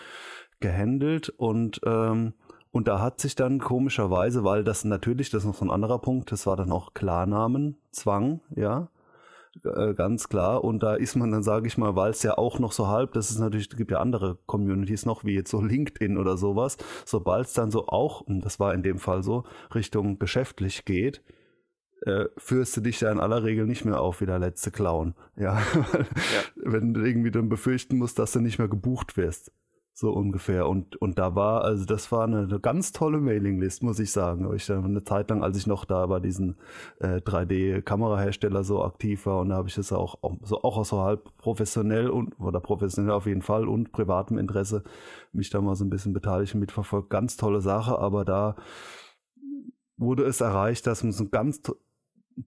S2: gehandelt und ähm, und da hat sich dann komischerweise, weil das natürlich, das ist noch so ein anderer Punkt, das war dann auch Klarnamen, Zwang, ja, äh, ganz klar. Und da ist man dann, sage ich mal, weil es ja auch noch so halb, das ist natürlich, es gibt ja andere Communities noch, wie jetzt so LinkedIn oder sowas, sobald es dann so auch, und das war in dem Fall so, Richtung geschäftlich geht, äh, führst du dich ja in aller Regel nicht mehr auf wie der letzte Clown. Ja, ja. wenn du irgendwie dann befürchten musst, dass du nicht mehr gebucht wirst. So ungefähr. Und, und da war, also das war eine, eine ganz tolle Mailinglist, muss ich sagen. Ich eine Zeit lang, als ich noch da bei diesen äh, 3D-Kamerahersteller so aktiv war, und da habe ich es auch, auch so auch so halb professionell und oder professionell auf jeden Fall und privatem Interesse mich da mal so ein bisschen beteiligt und mitverfolgt. Ganz tolle Sache, aber da wurde es erreicht, dass man so ein ganz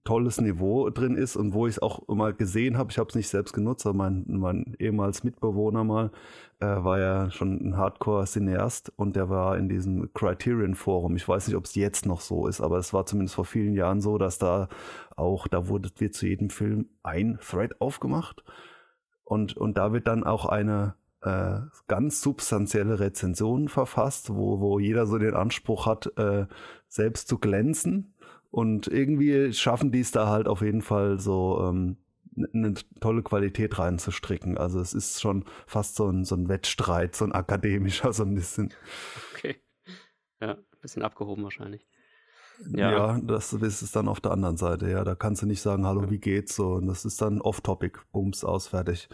S2: tolles Niveau drin ist und wo ich es auch immer gesehen habe, ich habe es nicht selbst genutzt, aber mein, mein ehemals Mitbewohner mal äh, war ja schon ein Hardcore-Cineast und der war in diesem Criterion-Forum. Ich weiß nicht, ob es jetzt noch so ist, aber es war zumindest vor vielen Jahren so, dass da auch, da wurde wird zu jedem Film ein Thread aufgemacht und, und da wird dann auch eine äh, ganz substanzielle Rezension verfasst, wo, wo jeder so den Anspruch hat, äh, selbst zu glänzen und irgendwie schaffen die es da halt auf jeden Fall so ähm, eine tolle Qualität reinzustricken. Also es ist schon fast so ein, so ein Wettstreit, so ein akademischer, so ein bisschen.
S1: Okay. Ja, ein bisschen abgehoben wahrscheinlich.
S2: Ja, ja das ist es dann auf der anderen Seite. Ja, da kannst du nicht sagen, hallo, wie geht's so. Und das ist dann off-topic, bums, aus, fertig.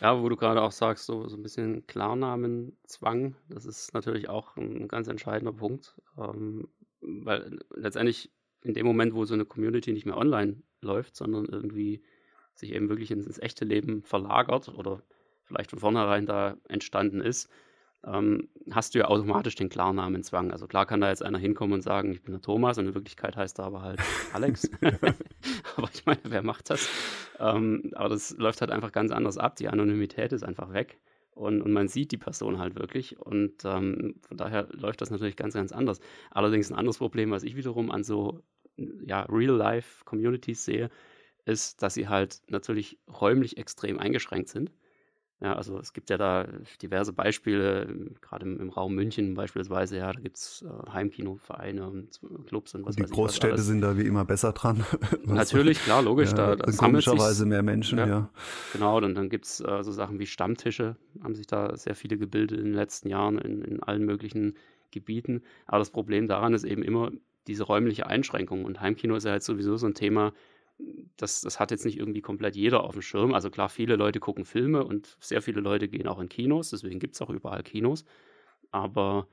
S1: Ja, wo du gerade auch sagst, so, so ein bisschen Klarnamenzwang, das ist natürlich auch ein ganz entscheidender Punkt. Ähm, weil letztendlich in dem Moment, wo so eine Community nicht mehr online läuft, sondern irgendwie sich eben wirklich ins, ins echte Leben verlagert oder vielleicht von vornherein da entstanden ist, ähm, hast du ja automatisch den Klarnamenzwang. Also klar kann da jetzt einer hinkommen und sagen, ich bin der Thomas und in Wirklichkeit heißt er aber halt Alex. aber ich meine, wer macht das? Ähm, aber das läuft halt einfach ganz anders ab. Die Anonymität ist einfach weg und, und man sieht die Person halt wirklich. Und ähm, von daher läuft das natürlich ganz, ganz anders. Allerdings ein anderes Problem, was ich wiederum an so ja, Real-Life-Communities sehe, ist, dass sie halt natürlich räumlich extrem eingeschränkt sind. Ja, also es gibt ja da diverse Beispiele, gerade im, im Raum München beispielsweise, ja, da gibt es äh, Heimkinovereine und Clubs und was
S2: und Die Großstädte sind da wie immer besser dran.
S1: Natürlich, klar, logisch. Ja, da,
S2: da komischerweise mehr Menschen, ja. ja.
S1: Genau, und dann gibt es äh, so Sachen wie Stammtische, haben sich da sehr viele gebildet in den letzten Jahren in, in allen möglichen Gebieten. Aber das Problem daran ist eben immer diese räumliche Einschränkung. Und Heimkino ist ja jetzt sowieso so ein Thema, das, das hat jetzt nicht irgendwie komplett jeder auf dem Schirm. Also klar, viele Leute gucken Filme und sehr viele Leute gehen auch in Kinos, deswegen gibt es auch überall Kinos. Aber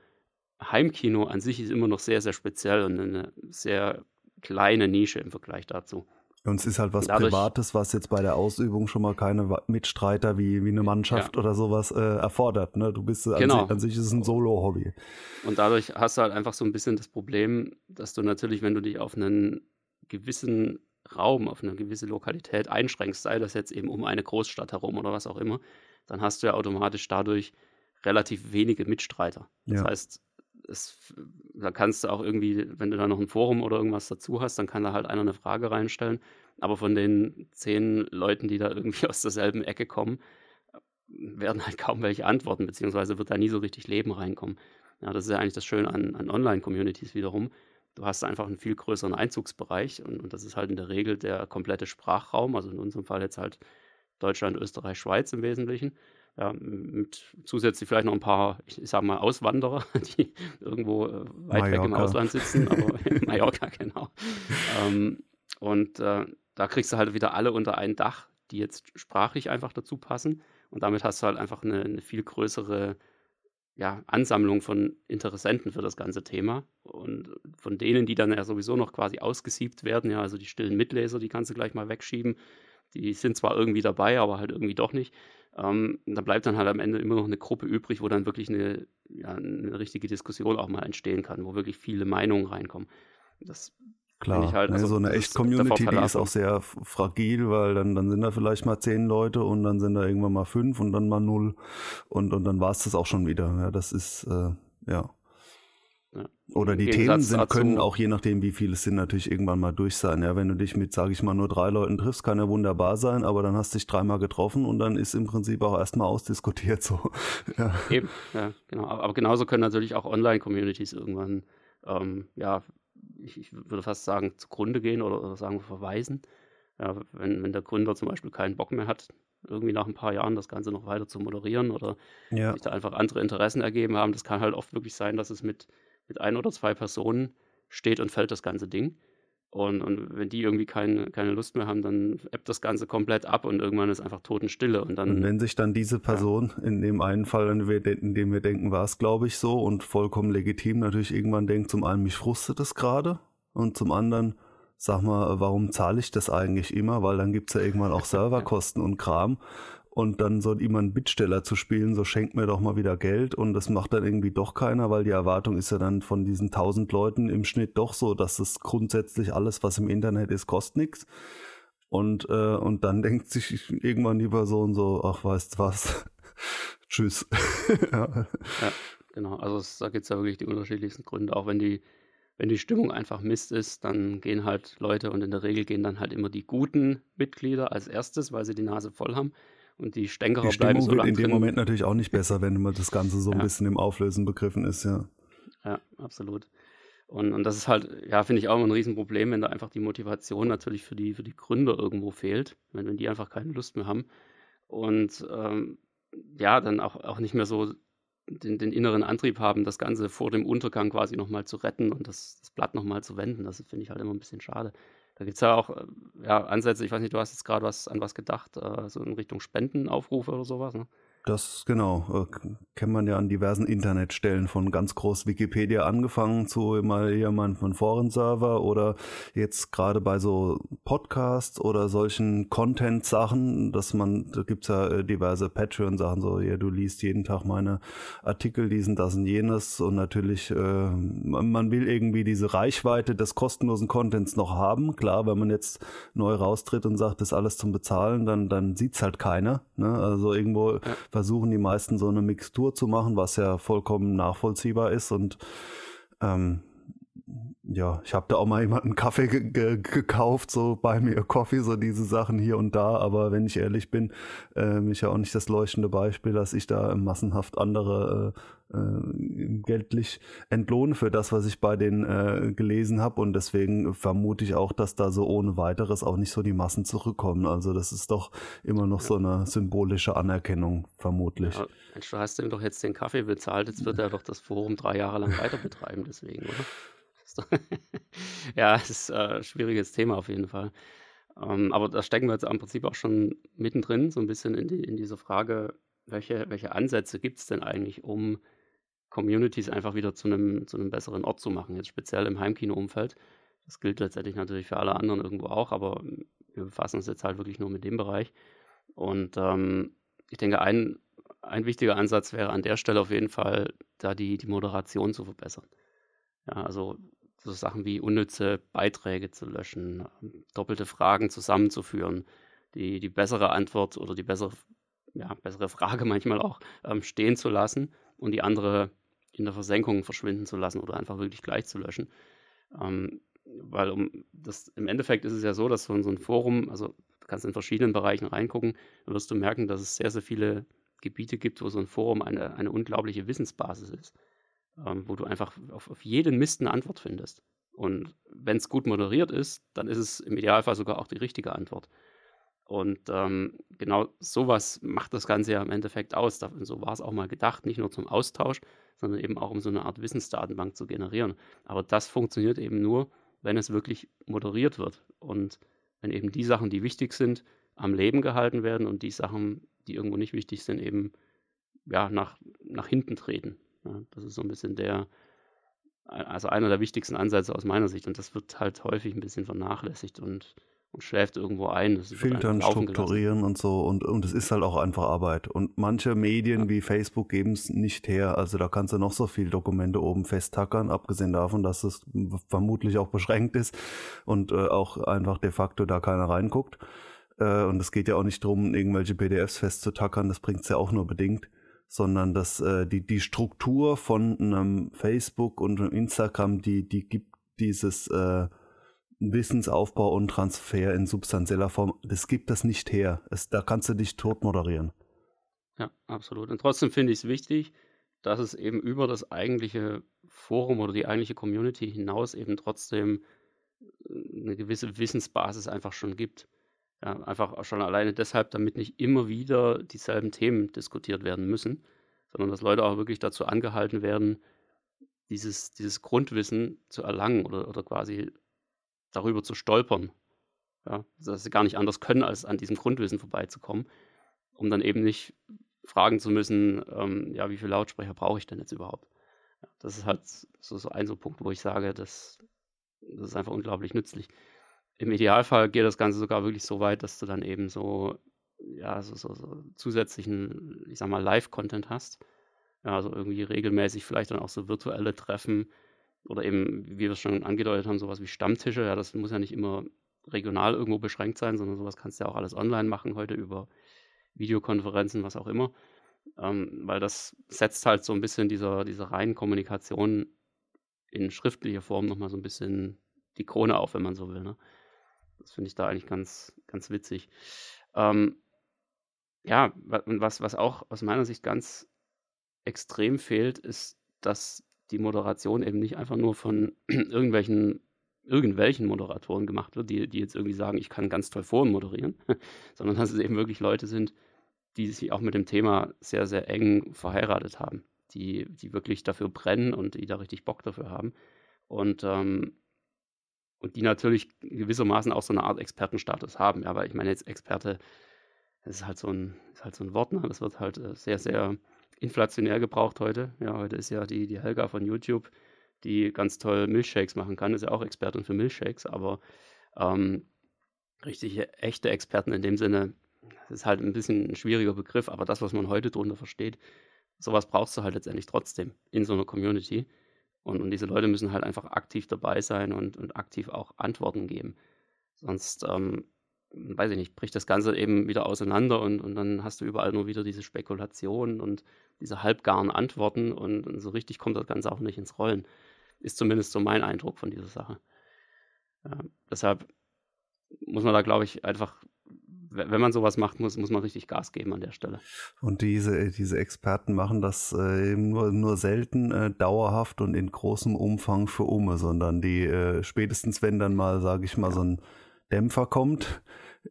S1: Heimkino an sich ist immer noch sehr, sehr speziell und eine sehr kleine Nische im Vergleich dazu.
S2: Und es ist halt was Dadurch, Privates, was jetzt bei der Ausübung schon mal keine Mitstreiter wie, wie eine Mannschaft ja. oder sowas äh, erfordert. Ne? Du bist genau. an, sich, an sich ist es ein Solo-Hobby.
S1: Und dadurch hast du halt einfach so ein bisschen das Problem, dass du natürlich, wenn du dich auf einen gewissen Raum, auf eine gewisse Lokalität einschränkst, sei das jetzt eben um eine Großstadt herum oder was auch immer, dann hast du ja automatisch dadurch relativ wenige Mitstreiter. Das ja. heißt, es, da kannst du auch irgendwie, wenn du da noch ein Forum oder irgendwas dazu hast, dann kann da halt einer eine Frage reinstellen. Aber von den zehn Leuten, die da irgendwie aus derselben Ecke kommen, werden halt kaum welche antworten, beziehungsweise wird da nie so richtig Leben reinkommen. Ja, das ist ja eigentlich das Schöne an, an Online-Communities wiederum du hast einfach einen viel größeren Einzugsbereich und, und, das ist halt in der Regel der komplette Sprachraum, also in unserem Fall jetzt halt Deutschland, Österreich, Schweiz im Wesentlichen. ja, mit zusätzlich vielleicht noch ein paar, ich sag mal, Auswanderer, die irgendwo äh, weit weg im Ausland sitzen, aber Mallorca, genau. Ähm, und äh, da kriegst du halt wieder alle unter ein Dach, die jetzt sprachlich einfach dazu passen. Und damit hast du halt einfach eine, eine viel größere ja, Ansammlung von Interessenten für das ganze Thema. Und von denen, die dann ja sowieso noch quasi ausgesiebt werden, ja, also die stillen Mitleser, die kannst du gleich mal wegschieben. Die sind zwar irgendwie dabei, aber halt irgendwie doch nicht. Ähm, da bleibt dann halt am Ende immer noch eine Gruppe übrig, wo dann wirklich eine, ja, eine richtige Diskussion auch mal entstehen kann, wo wirklich viele Meinungen reinkommen.
S2: Das Klar, halt, ne, also so eine echt Community, die ist auch sehr fragil, weil dann, dann sind da vielleicht mal zehn Leute und dann sind da irgendwann mal fünf und dann mal null und, und dann war es das auch schon wieder. Ja, das ist, äh, ja. ja. Oder die Themen sind, können auch je nachdem, wie viele es sind, natürlich irgendwann mal durch sein. Ja, wenn du dich mit, sage ich mal, nur drei Leuten triffst, kann ja wunderbar sein, aber dann hast du dich dreimal getroffen und dann ist im Prinzip auch erstmal ausdiskutiert so.
S1: ja. Eben, ja, genau. Aber genauso können natürlich auch Online-Communities irgendwann ähm, ja, ich, ich, würde fast sagen, zugrunde gehen oder, oder sagen verweisen. Ja, wenn, wenn der Gründer zum Beispiel keinen Bock mehr hat, irgendwie nach ein paar Jahren das Ganze noch weiter zu moderieren oder ja. sich da einfach andere Interessen ergeben haben. Das kann halt oft wirklich sein, dass es mit, mit ein oder zwei Personen steht und fällt das ganze Ding. Und, und wenn die irgendwie keine, keine Lust mehr haben, dann ebbt das Ganze komplett ab und irgendwann ist einfach Totenstille. Und, dann,
S2: und wenn sich dann diese Person, ja. in dem einen Fall, in dem wir denken, war es, glaube ich, so und vollkommen legitim natürlich irgendwann denkt, zum einen, mich frustet es gerade und zum anderen, sag mal, warum zahle ich das eigentlich immer? Weil dann gibt es ja irgendwann auch Serverkosten und Kram und dann so immer einen Bittsteller zu spielen, so schenkt mir doch mal wieder Geld und das macht dann irgendwie doch keiner, weil die Erwartung ist ja dann von diesen tausend Leuten im Schnitt doch so, dass das grundsätzlich alles, was im Internet ist, kostet nichts. Und, äh, und dann denkt sich irgendwann die Person so, ach weißt was, tschüss.
S1: ja. ja. genau. Also da gibt es ja wirklich die unterschiedlichsten Gründe, auch wenn die wenn die Stimmung einfach Mist ist, dann gehen halt Leute und in der Regel gehen dann halt immer die guten Mitglieder als erstes, weil sie die Nase voll haben. Und die Stänkerer die bleiben so lange
S2: in dem drin. Moment natürlich auch nicht besser, wenn immer das Ganze so ein bisschen im Auflösen begriffen ist, ja.
S1: Ja, absolut. Und, und das ist halt, ja, finde ich auch immer ein Riesenproblem, wenn da einfach die Motivation natürlich für die, für die Gründer irgendwo fehlt, wenn, wenn die einfach keine Lust mehr haben. Und ähm, ja, dann auch, auch nicht mehr so den, den, inneren Antrieb haben, das Ganze vor dem Untergang quasi nochmal zu retten und das, das Blatt nochmal zu wenden. Das finde ich halt immer ein bisschen schade. Da gibt es ja auch äh, ja, Ansätze, ich weiß nicht, du hast jetzt gerade was an was gedacht, äh, so in Richtung Spendenaufrufe oder sowas, ne?
S2: Das genau, äh, kennt man ja an diversen Internetstellen von ganz groß Wikipedia angefangen zu mal jemand von Forenserver oder jetzt gerade bei so Podcasts oder solchen Content-Sachen, dass man, da gibt's ja äh, diverse Patreon-Sachen, so ja, du liest jeden Tag meine Artikel, diesen, das und jenes und natürlich, äh, man, man will irgendwie diese Reichweite des kostenlosen Contents noch haben. Klar, wenn man jetzt neu raustritt und sagt, das ist alles zum Bezahlen, dann, dann sieht's halt keiner. Ne? Also irgendwo ja versuchen die meisten so eine Mixtur zu machen, was ja vollkommen nachvollziehbar ist. Und ähm, ja, ich habe da auch mal jemanden Kaffee gekauft, so bei mir Coffee, so diese Sachen hier und da. Aber wenn ich ehrlich bin, äh, mich ja auch nicht das leuchtende Beispiel, dass ich da massenhaft andere äh, äh, geldlich entlohne für das, was ich bei denen äh, gelesen habe. Und deswegen vermute ich auch, dass da so ohne weiteres auch nicht so die Massen zurückkommen. Also das ist doch immer noch so eine symbolische Anerkennung, vermutlich. Ja,
S1: Mensch, du hast ihm doch jetzt den Kaffee bezahlt, jetzt wird er doch das Forum drei Jahre lang weiter betreiben, deswegen, oder? ja, es ist äh, ein schwieriges Thema auf jeden Fall. Ähm, aber da stecken wir jetzt im Prinzip auch schon mittendrin, so ein bisschen in, die, in diese Frage, welche, welche Ansätze gibt es denn eigentlich, um Communities einfach wieder zu einem, zu einem besseren Ort zu machen, jetzt speziell im Heimkino-Umfeld. Das gilt letztendlich natürlich für alle anderen irgendwo auch, aber wir befassen uns jetzt halt wirklich nur mit dem Bereich. Und ähm, ich denke, ein, ein wichtiger Ansatz wäre an der Stelle auf jeden Fall, da die, die Moderation zu verbessern. Ja, also so Sachen wie unnütze Beiträge zu löschen, ähm, doppelte Fragen zusammenzuführen, die, die bessere Antwort oder die bessere, ja, bessere Frage manchmal auch ähm, stehen zu lassen und die andere in der Versenkung verschwinden zu lassen oder einfach wirklich gleich zu löschen. Ähm, weil um das im Endeffekt ist es ja so, dass so, ein Forum, also du kannst in verschiedenen Bereichen reingucken, dann wirst du merken, dass es sehr, sehr viele Gebiete gibt, wo so ein Forum eine, eine unglaubliche Wissensbasis ist ähm, wo du einfach auf, auf jeden Mist eine Antwort findest. Und wenn es gut moderiert ist, dann ist es im Idealfall sogar auch die richtige Antwort. Und ähm, genau sowas macht das Ganze ja im Endeffekt aus. So war es auch mal gedacht, nicht nur zum Austausch, sondern eben auch um so eine Art Wissensdatenbank zu generieren. Aber das funktioniert eben nur, wenn es wirklich moderiert wird und wenn eben die Sachen, die wichtig sind, am Leben gehalten werden und die Sachen, die irgendwo nicht wichtig sind, eben ja, nach, nach hinten treten. Ja, das ist so ein bisschen der, also einer der wichtigsten Ansätze aus meiner Sicht. Und das wird halt häufig ein bisschen vernachlässigt und, und schläft irgendwo ein. Das
S2: Filtern, strukturieren gelassen. und so. Und, und es ist halt auch einfach Arbeit. Und manche Medien ja. wie Facebook geben es nicht her. Also da kannst du noch so viele Dokumente oben festtackern, abgesehen davon, dass es vermutlich auch beschränkt ist und äh, auch einfach de facto da keiner reinguckt. Äh, und es geht ja auch nicht darum, irgendwelche PDFs festzutackern. Das bringt es ja auch nur bedingt sondern dass äh, die, die Struktur von einem Facebook und einem Instagram, die, die gibt dieses äh, Wissensaufbau und Transfer in substanzieller Form, das gibt das nicht her. Es, da kannst du dich tot moderieren.
S1: Ja, absolut. Und trotzdem finde ich es wichtig, dass es eben über das eigentliche Forum oder die eigentliche Community hinaus eben trotzdem äh, eine gewisse Wissensbasis einfach schon gibt. Ja, einfach schon alleine deshalb, damit nicht immer wieder dieselben Themen diskutiert werden müssen, sondern dass Leute auch wirklich dazu angehalten werden, dieses, dieses Grundwissen zu erlangen oder, oder quasi darüber zu stolpern. Ja, dass sie gar nicht anders können, als an diesem Grundwissen vorbeizukommen, um dann eben nicht fragen zu müssen, ähm, ja, wie viele Lautsprecher brauche ich denn jetzt überhaupt? Ja, das ist halt so, so ein so Punkt, wo ich sage, das, das ist einfach unglaublich nützlich im Idealfall geht das Ganze sogar wirklich so weit, dass du dann eben so, ja, so, so, so zusätzlichen, ich sag mal, Live-Content hast. Ja, also irgendwie regelmäßig vielleicht dann auch so virtuelle Treffen oder eben, wie wir es schon angedeutet haben, sowas wie Stammtische. Ja, das muss ja nicht immer regional irgendwo beschränkt sein, sondern sowas kannst du ja auch alles online machen heute über Videokonferenzen, was auch immer. Ähm, weil das setzt halt so ein bisschen dieser, dieser reinen Kommunikation in schriftlicher Form nochmal so ein bisschen die Krone auf, wenn man so will. Ne? Das finde ich da eigentlich ganz, ganz witzig. Ähm, ja, und was, was auch aus meiner Sicht ganz extrem fehlt, ist, dass die Moderation eben nicht einfach nur von irgendwelchen, irgendwelchen Moderatoren gemacht wird, die, die jetzt irgendwie sagen, ich kann ganz toll Foren moderieren, sondern dass es eben wirklich Leute sind, die sich auch mit dem Thema sehr, sehr eng verheiratet haben, die, die wirklich dafür brennen und die da richtig Bock dafür haben. Und ähm, und die natürlich gewissermaßen auch so eine Art Expertenstatus haben. Aber ich meine jetzt Experte, das ist halt so ein, ist halt so ein Wort, ne? das wird halt äh, sehr, sehr inflationär gebraucht heute. Ja, heute ist ja die, die Helga von YouTube, die ganz toll Milchshakes machen kann, ist ja auch Expertin für Milchshakes, aber ähm, richtig echte Experten in dem Sinne, das ist halt ein bisschen ein schwieriger Begriff, aber das, was man heute darunter versteht, sowas brauchst du halt letztendlich trotzdem in so einer Community. Und, und diese Leute müssen halt einfach aktiv dabei sein und, und aktiv auch Antworten geben. Sonst, ähm, weiß ich nicht, bricht das Ganze eben wieder auseinander und, und dann hast du überall nur wieder diese Spekulationen und diese halbgaren Antworten und, und so richtig kommt das Ganze auch nicht ins Rollen. Ist zumindest so mein Eindruck von dieser Sache. Ja, deshalb muss man da, glaube ich, einfach wenn man sowas macht, muss, muss man richtig Gas geben an der Stelle.
S2: Und diese, diese Experten machen das äh, nur, nur selten äh, dauerhaft und in großem Umfang für Ume, sondern die äh, spätestens, wenn dann mal, sage ich mal, ja. so ein Dämpfer kommt,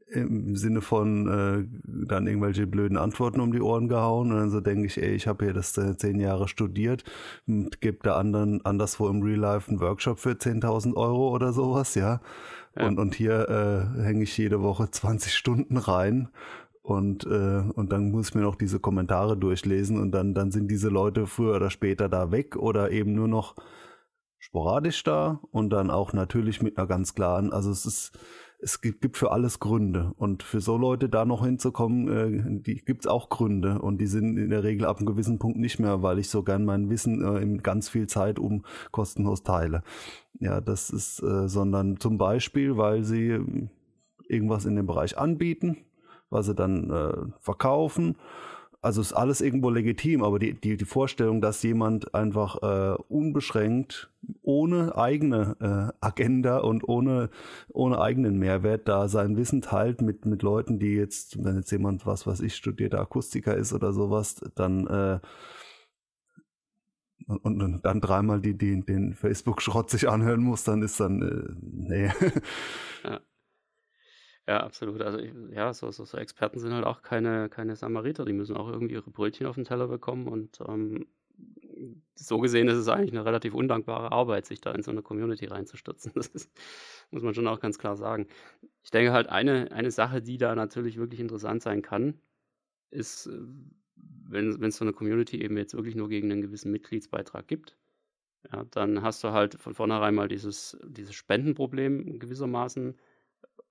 S2: im Sinne von äh, dann irgendwelche blöden Antworten um die Ohren gehauen und dann so denke ich, ey, ich habe hier das äh, zehn Jahre studiert und gebe da anderen anderswo im Real Life einen Workshop für 10.000 Euro oder sowas, ja. Ja. Und, und hier äh, hänge ich jede Woche 20 Stunden rein und, äh, und dann muss ich mir noch diese Kommentare durchlesen und dann, dann sind diese Leute früher oder später da weg oder eben nur noch sporadisch da und dann auch natürlich mit einer ganz klaren, also es ist es gibt, für alles Gründe. Und für so Leute da noch hinzukommen, äh, die gibt es auch Gründe. Und die sind in der Regel ab einem gewissen Punkt nicht mehr, weil ich so gern mein Wissen äh, in ganz viel Zeit um kostenlos teile. Ja, das ist, äh, sondern zum Beispiel, weil sie irgendwas in dem Bereich anbieten, was sie dann äh, verkaufen also ist alles irgendwo legitim, aber die, die, die Vorstellung, dass jemand einfach äh, unbeschränkt, ohne eigene äh, Agenda und ohne, ohne eigenen Mehrwert da sein Wissen teilt mit, mit Leuten, die jetzt, wenn jetzt jemand, was was ich, studierter Akustiker ist oder sowas, dann äh, und, und dann dreimal die, die den Facebook-Schrott sich anhören muss, dann ist dann, äh, nee.
S1: Ja. Ja, absolut. Also, ich ja, so so so Experten sind halt auch keine keine Samariter. Die müssen auch irgendwie ihre Brötchen auf den Teller bekommen und, ähm, so gesehen ist es eigentlich eine relativ undankbare Arbeit, sich da in so eine Community reinzustürzen. Das ist muss man schon auch ganz klar sagen. Ich denke halt, eine eine Sache, die da natürlich wirklich interessant sein kann, ist, äh, wenn es so eine Community eben jetzt wirklich nur gegen einen gewissen Mitgliedsbeitrag gibt, ja, dann hast du halt von vornherein mal dieses dieses Spendenproblem gewissermaßen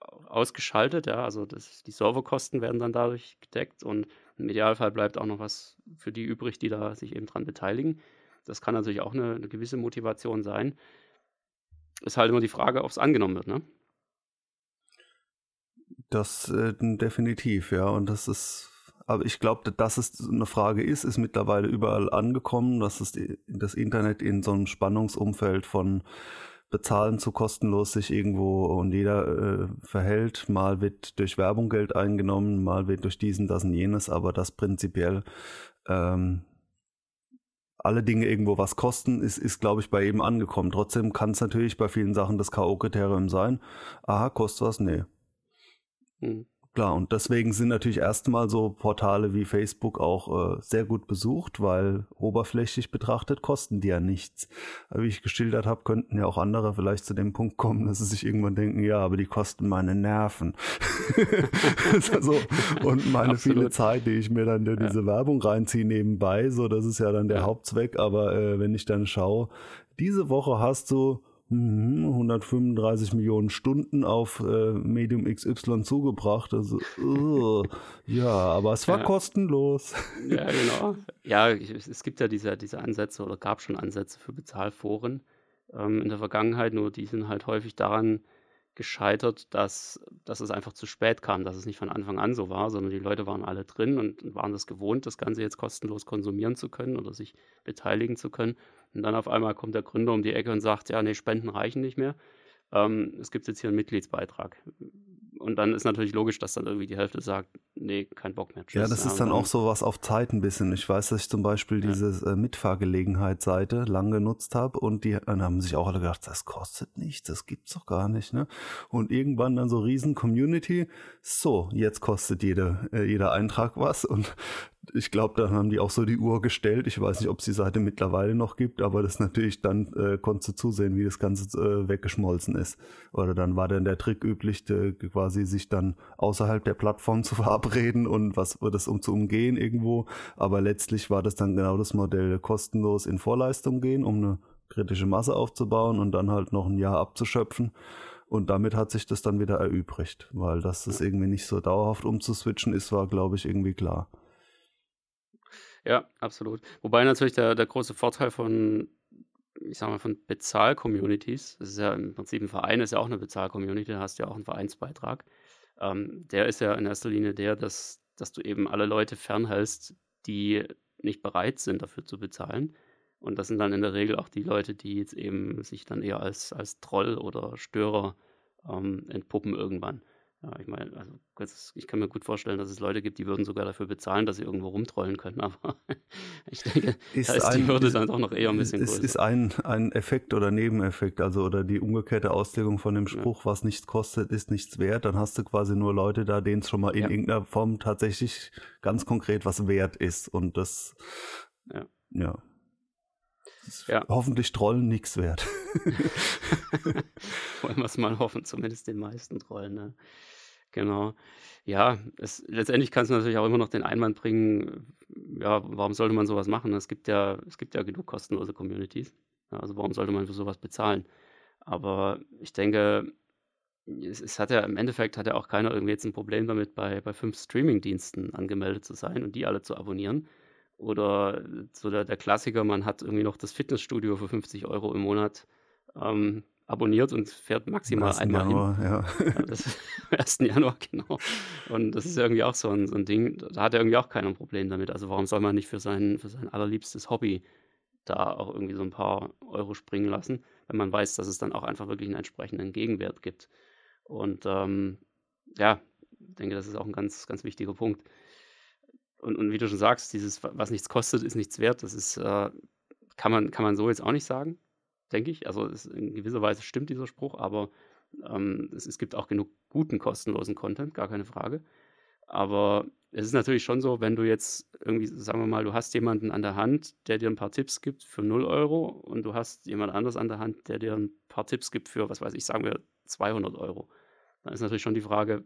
S1: ausgeschaltet, ja. Also, das die Serverkosten werden dann dadurch gedeckt und im Idealfall bleibt auch noch was für die übrig, die da sich eben dran beteiligen. Das kann natürlich auch eine 'ne gewisse Motivation sein. Ist halt immer die Frage, ob es angenommen wird, ne?
S2: Das, äh, definitiv, ja. Und das ist aber ich glaube, dass es eine Frage ist, ist mittlerweile überall angekommen, dass es das Internet in so einem Spannungsumfeld von bezahlen zu kostenlos sich irgendwo und jeder äh, verhält. Mal wird durch Werbung Geld eingenommen, mal wird durch diesen, das und jenes, aber das prinzipiell ähm, alle Dinge irgendwo was kosten, ist, ist glaube ich, bei jedem angekommen. Trotzdem kann es natürlich bei vielen Sachen das K.O.-Kriterium sein. Aha, kostet was? Nee. Mhm. Klar, und deswegen sind natürlich erstmal so Portale wie Facebook auch äh, sehr gut besucht, weil oberflächlich betrachtet kosten die ja nichts. Aber wie ich geschildert habe, könnten ja auch andere vielleicht zu dem Punkt kommen, dass sie sich irgendwann denken, ja, aber die kosten meine Nerven. so, und meine Absolut. viele Zeit, die ich mir dann in diese ja. Werbung reinziehe nebenbei, so das ist ja dann der ja. Hauptzweck. Aber äh, wenn ich dann schaue, diese Woche hast du 135 mhm, Millionen Stunden auf äh, Medium XY zugebracht. Also, uh, ja, aber es war ja. kostenlos.
S1: Ja, genau. Ja, es gibt ja diese, diese Ansätze oder gab schon Ansätze für Bezahlforen ähm, in der Vergangenheit, nur die sind halt häufig daran gescheitert, dass, dass es einfach zu spät kam, dass es nicht von Anfang an so war, sondern die Leute waren alle drin und waren das gewohnt, das Ganze jetzt kostenlos konsumieren zu können oder sich beteiligen zu können. Und dann auf einmal kommt der Gründer um die Ecke und sagt, ja, nee, Spenden reichen nicht mehr. Ähm, es gibt jetzt hier einen Mitgliedsbeitrag. Und dann ist natürlich logisch, dass dann irgendwie die Hälfte sagt, nee, kein Bock mehr.
S2: Tschüss. Ja, das ist dann, dann auch so was auf Zeit ein bisschen. Ich weiß, dass ich zum Beispiel ja. diese äh, Mitfahrgelegenheitsseite lang genutzt habe und die dann haben sich auch alle gedacht, das kostet nichts, das gibt's doch gar nicht. Ne? Und irgendwann dann so riesen Community, so, jetzt kostet jede, äh, jeder Eintrag was und ich glaube, dann haben die auch so die Uhr gestellt. Ich weiß nicht, ob es die Seite mittlerweile noch gibt, aber das natürlich dann äh, konntest du zusehen, wie das Ganze äh, weggeschmolzen ist. Oder dann war dann der Trick üblich, de, quasi sich dann außerhalb der Plattform zu verabreden und was wird das um zu umgehen irgendwo. Aber letztlich war das dann genau das Modell kostenlos in Vorleistung gehen, um eine kritische Masse aufzubauen und dann halt noch ein Jahr abzuschöpfen. Und damit hat sich das dann wieder erübrigt, weil dass das irgendwie nicht so dauerhaft umzuswitchen ist, war, glaube ich, irgendwie klar.
S1: Ja, absolut. Wobei natürlich der, der große Vorteil von, ich sag mal, von Bezahl-Communities, das ist ja im Prinzip ein Verein, ist ja auch eine Bezahl-Community, da hast du ja auch einen Vereinsbeitrag. Ähm, der ist ja in erster Linie der, dass, dass du eben alle Leute fernhältst, die nicht bereit sind, dafür zu bezahlen. Und das sind dann in der Regel auch die Leute, die jetzt eben sich dann eher als, als Troll oder Störer ähm, entpuppen irgendwann. Ja, ich meine, also ich kann mir gut vorstellen, dass es Leute gibt, die würden sogar dafür bezahlen, dass sie irgendwo rumtrollen können, aber ich denke, ist da ist ein, die Hürde ist, dann doch noch eher ein bisschen
S2: größer. Es ist ein, ein Effekt oder Nebeneffekt, also oder die umgekehrte Auslegung von dem Spruch, ja. was nichts kostet, ist nichts wert, dann hast du quasi nur Leute da, denen es schon mal in ja. irgendeiner Form tatsächlich ganz konkret was wert ist und das, ja. ja. Ja. Hoffentlich Trollen nichts wert.
S1: Wollen wir es mal hoffen, zumindest den meisten Trollen. Ne? Genau. Ja, es letztendlich kannst du natürlich auch immer noch den Einwand bringen, ja, warum sollte man sowas machen? Es gibt ja es gibt ja genug kostenlose Communities. Also warum sollte man für sowas bezahlen? Aber ich denke, es es hat ja im Endeffekt hat ja auch keiner irgendwie jetzt ein Problem damit, bei bei 5 Streamingdiensten angemeldet zu sein und die alle zu abonnieren. Oder so der der Klassiker, man hat irgendwie noch das Fitnessstudio für 50 Euro im Monat, ähm, abonniert und fährt maximal einmal Januar, hin. Ja. ja das, am 1. Januar, genau. Und das ist irgendwie auch so ein, so ein Ding, da hat er irgendwie auch kein Problem damit. Also warum soll man nicht für sein, für sein allerliebstes Hobby da auch irgendwie so ein paar Euro springen lassen, wenn man weiß, dass es dann auch einfach wirklich einen entsprechenden Gegenwert gibt. Und ähm, ja, ich denke, das ist auch ein ganz, ganz wichtiger Punkt. Und, und wie du schon sagst, dieses, was nichts kostet, ist nichts wert. Das ist, äh, kann, man, kann man so jetzt auch nicht sagen denke ich. Also es, in gewisser Weise stimmt dieser Spruch, aber Ähm, es, es gibt auch genug guten kostenlosen Content, gar keine Frage. Aber es ist natürlich schon so, wenn du jetzt irgendwie, sagen wir mal, du hast jemanden an der Hand, der dir ein paar Tipps gibt für 0 Euro und du hast jemand anders an der Hand, der dir ein paar Tipps gibt für, was weiß ich, sagen wir 200 Euro. Dann ist natürlich schon die Frage,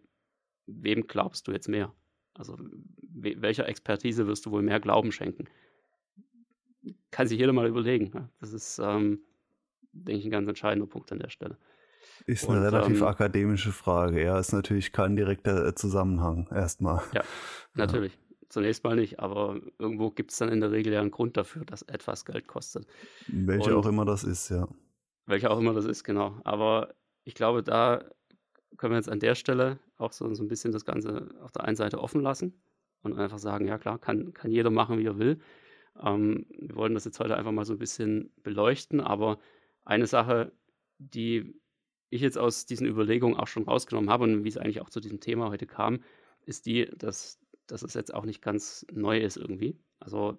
S1: wem glaubst du jetzt mehr? Also welcher Expertise wirst du wohl mehr Glauben schenken? Kann sich jeder mal überlegen. Das ist, ähm, denke ich, ein ganz entscheidender Punkt an der Stelle.
S2: Ist eine Und, relativ ähm, akademische Frage, ja. Ist natürlich kein direkter äh, Zusammenhang erstmal.
S1: Ja, natürlich. Ja. Zunächst mal nicht, aber irgendwo gibt es dann in der Regel ja einen Grund dafür, dass etwas Geld kostet.
S2: Welcher auch immer das ist, ja.
S1: Welcher auch immer das ist, genau. Aber ich glaube, da können wir jetzt an der Stelle auch so, so ein bisschen das Ganze auf der einen Seite offen lassen und einfach sagen, ja klar, kann, kann jeder machen, wie er will. Ähm, wir wollen das jetzt heute einfach mal so ein bisschen beleuchten, aber eine Sache, die ich jetzt aus diesen Überlegungen auch schon rausgenommen habe und wie es eigentlich auch zu diesem Thema heute kam, ist die, dass, dass es jetzt auch nicht ganz neu ist irgendwie. Also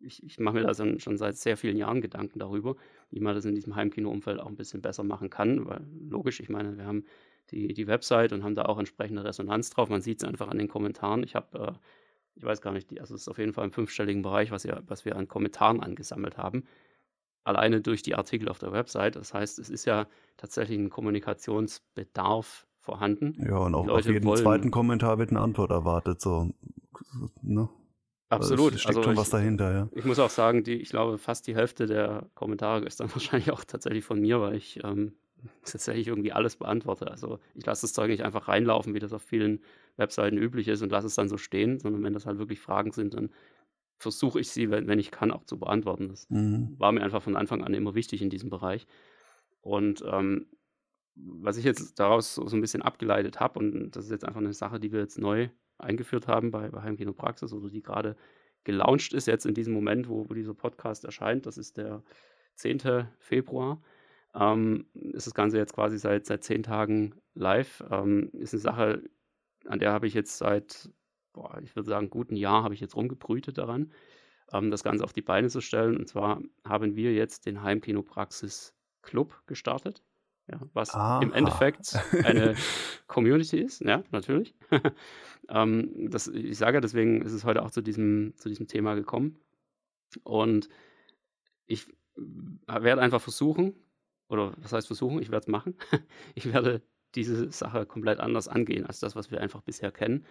S1: ich, ich mache mir da schon seit sehr vielen Jahren Gedanken darüber, wie man das in diesem Heimkino-Umfeld auch ein bisschen besser machen kann. Weil logisch, ich meine, wir haben die, die Website und haben da auch entsprechende Resonanz drauf. Man sieht es einfach an den Kommentaren. Ich habe, äh, ich weiß gar nicht, die, also es ist auf jeden Fall im fünfstelligen Bereich, was, wir, was wir an Kommentaren angesammelt haben alleine durch die Artikel auf der Website. Das heißt, es ist ja tatsächlich ein Kommunikationsbedarf vorhanden.
S2: Ja, und auch auf jeden wollen, zweiten Kommentar wird eine Antwort erwartet. So,
S1: ne? Absolut.
S2: Es steckt also schon ich, was dahinter, ja.
S1: Ich muss auch sagen, die, ich glaube, fast die Hälfte der Kommentare ist dann wahrscheinlich auch tatsächlich von mir, weil ich ähm, tatsächlich irgendwie alles beantworte. Also ich lasse das Zeug nicht einfach reinlaufen, wie das auf vielen Webseiten üblich ist und lasse es dann so stehen, sondern wenn das halt wirklich Fragen sind, dann versuche ich sie, wenn, wenn, ich kann, auch zu beantworten. Das mhm. war mir einfach von Anfang an immer wichtig in diesem Bereich. Und ähm, was ich jetzt daraus so, so ein bisschen abgeleitet habe, und das ist jetzt einfach eine Sache, die wir jetzt neu eingeführt haben bei, bei Heimkino Praxis oder die gerade gelauncht ist, jetzt in diesem Moment, wo, wo dieser Podcast erscheint, das ist der 10. Februar. Ähm, ist das Ganze jetzt quasi seit, seit zehn Tagen live. Ähm, ist eine Sache, an der habe ich jetzt seit boah, ich würde sagen, guten Jahr habe ich jetzt rumgebrütet daran, ähm, das Ganze auf die Beine zu stellen. Und zwar haben wir jetzt den Heimkinopraxis Club gestartet. Ja, was Aha. im Endeffekt eine Community ist, ja, natürlich. ähm, das, ich sage deswegen ist es heute auch zu diesem, zu diesem Thema gekommen. Und ich werde einfach versuchen, oder was heißt versuchen, ich werde es machen. ich werde diese Sache komplett anders angehen als das, was wir einfach bisher kennen.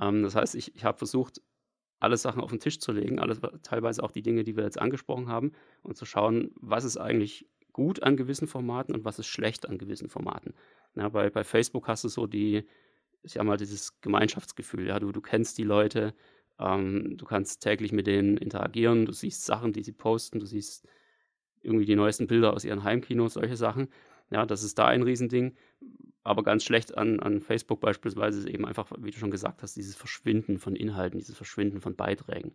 S1: Ähm, das heißt, ich, ich habe versucht, alle Sachen auf den Tisch zu legen, alles, teilweise auch die Dinge, die wir jetzt angesprochen haben, und zu schauen, was ist eigentlich gut an gewissen Formaten und was ist schlecht an gewissen Formaten. Ja, bei, bei Facebook hast du so die, ich sag mal, dieses Gemeinschaftsgefühl, ja, du, du kennst die Leute, ähm, du kannst täglich mit denen interagieren, du siehst Sachen, die sie posten, du siehst irgendwie die neuesten Bilder aus ihren Heimkinos, solche Sachen. Ja, das ist da ein Riesending. Aber ganz schlecht an, an Facebook beispielsweise ist eben einfach, wie du schon gesagt hast, dieses Verschwinden von Inhalten, dieses Verschwinden von Beiträgen.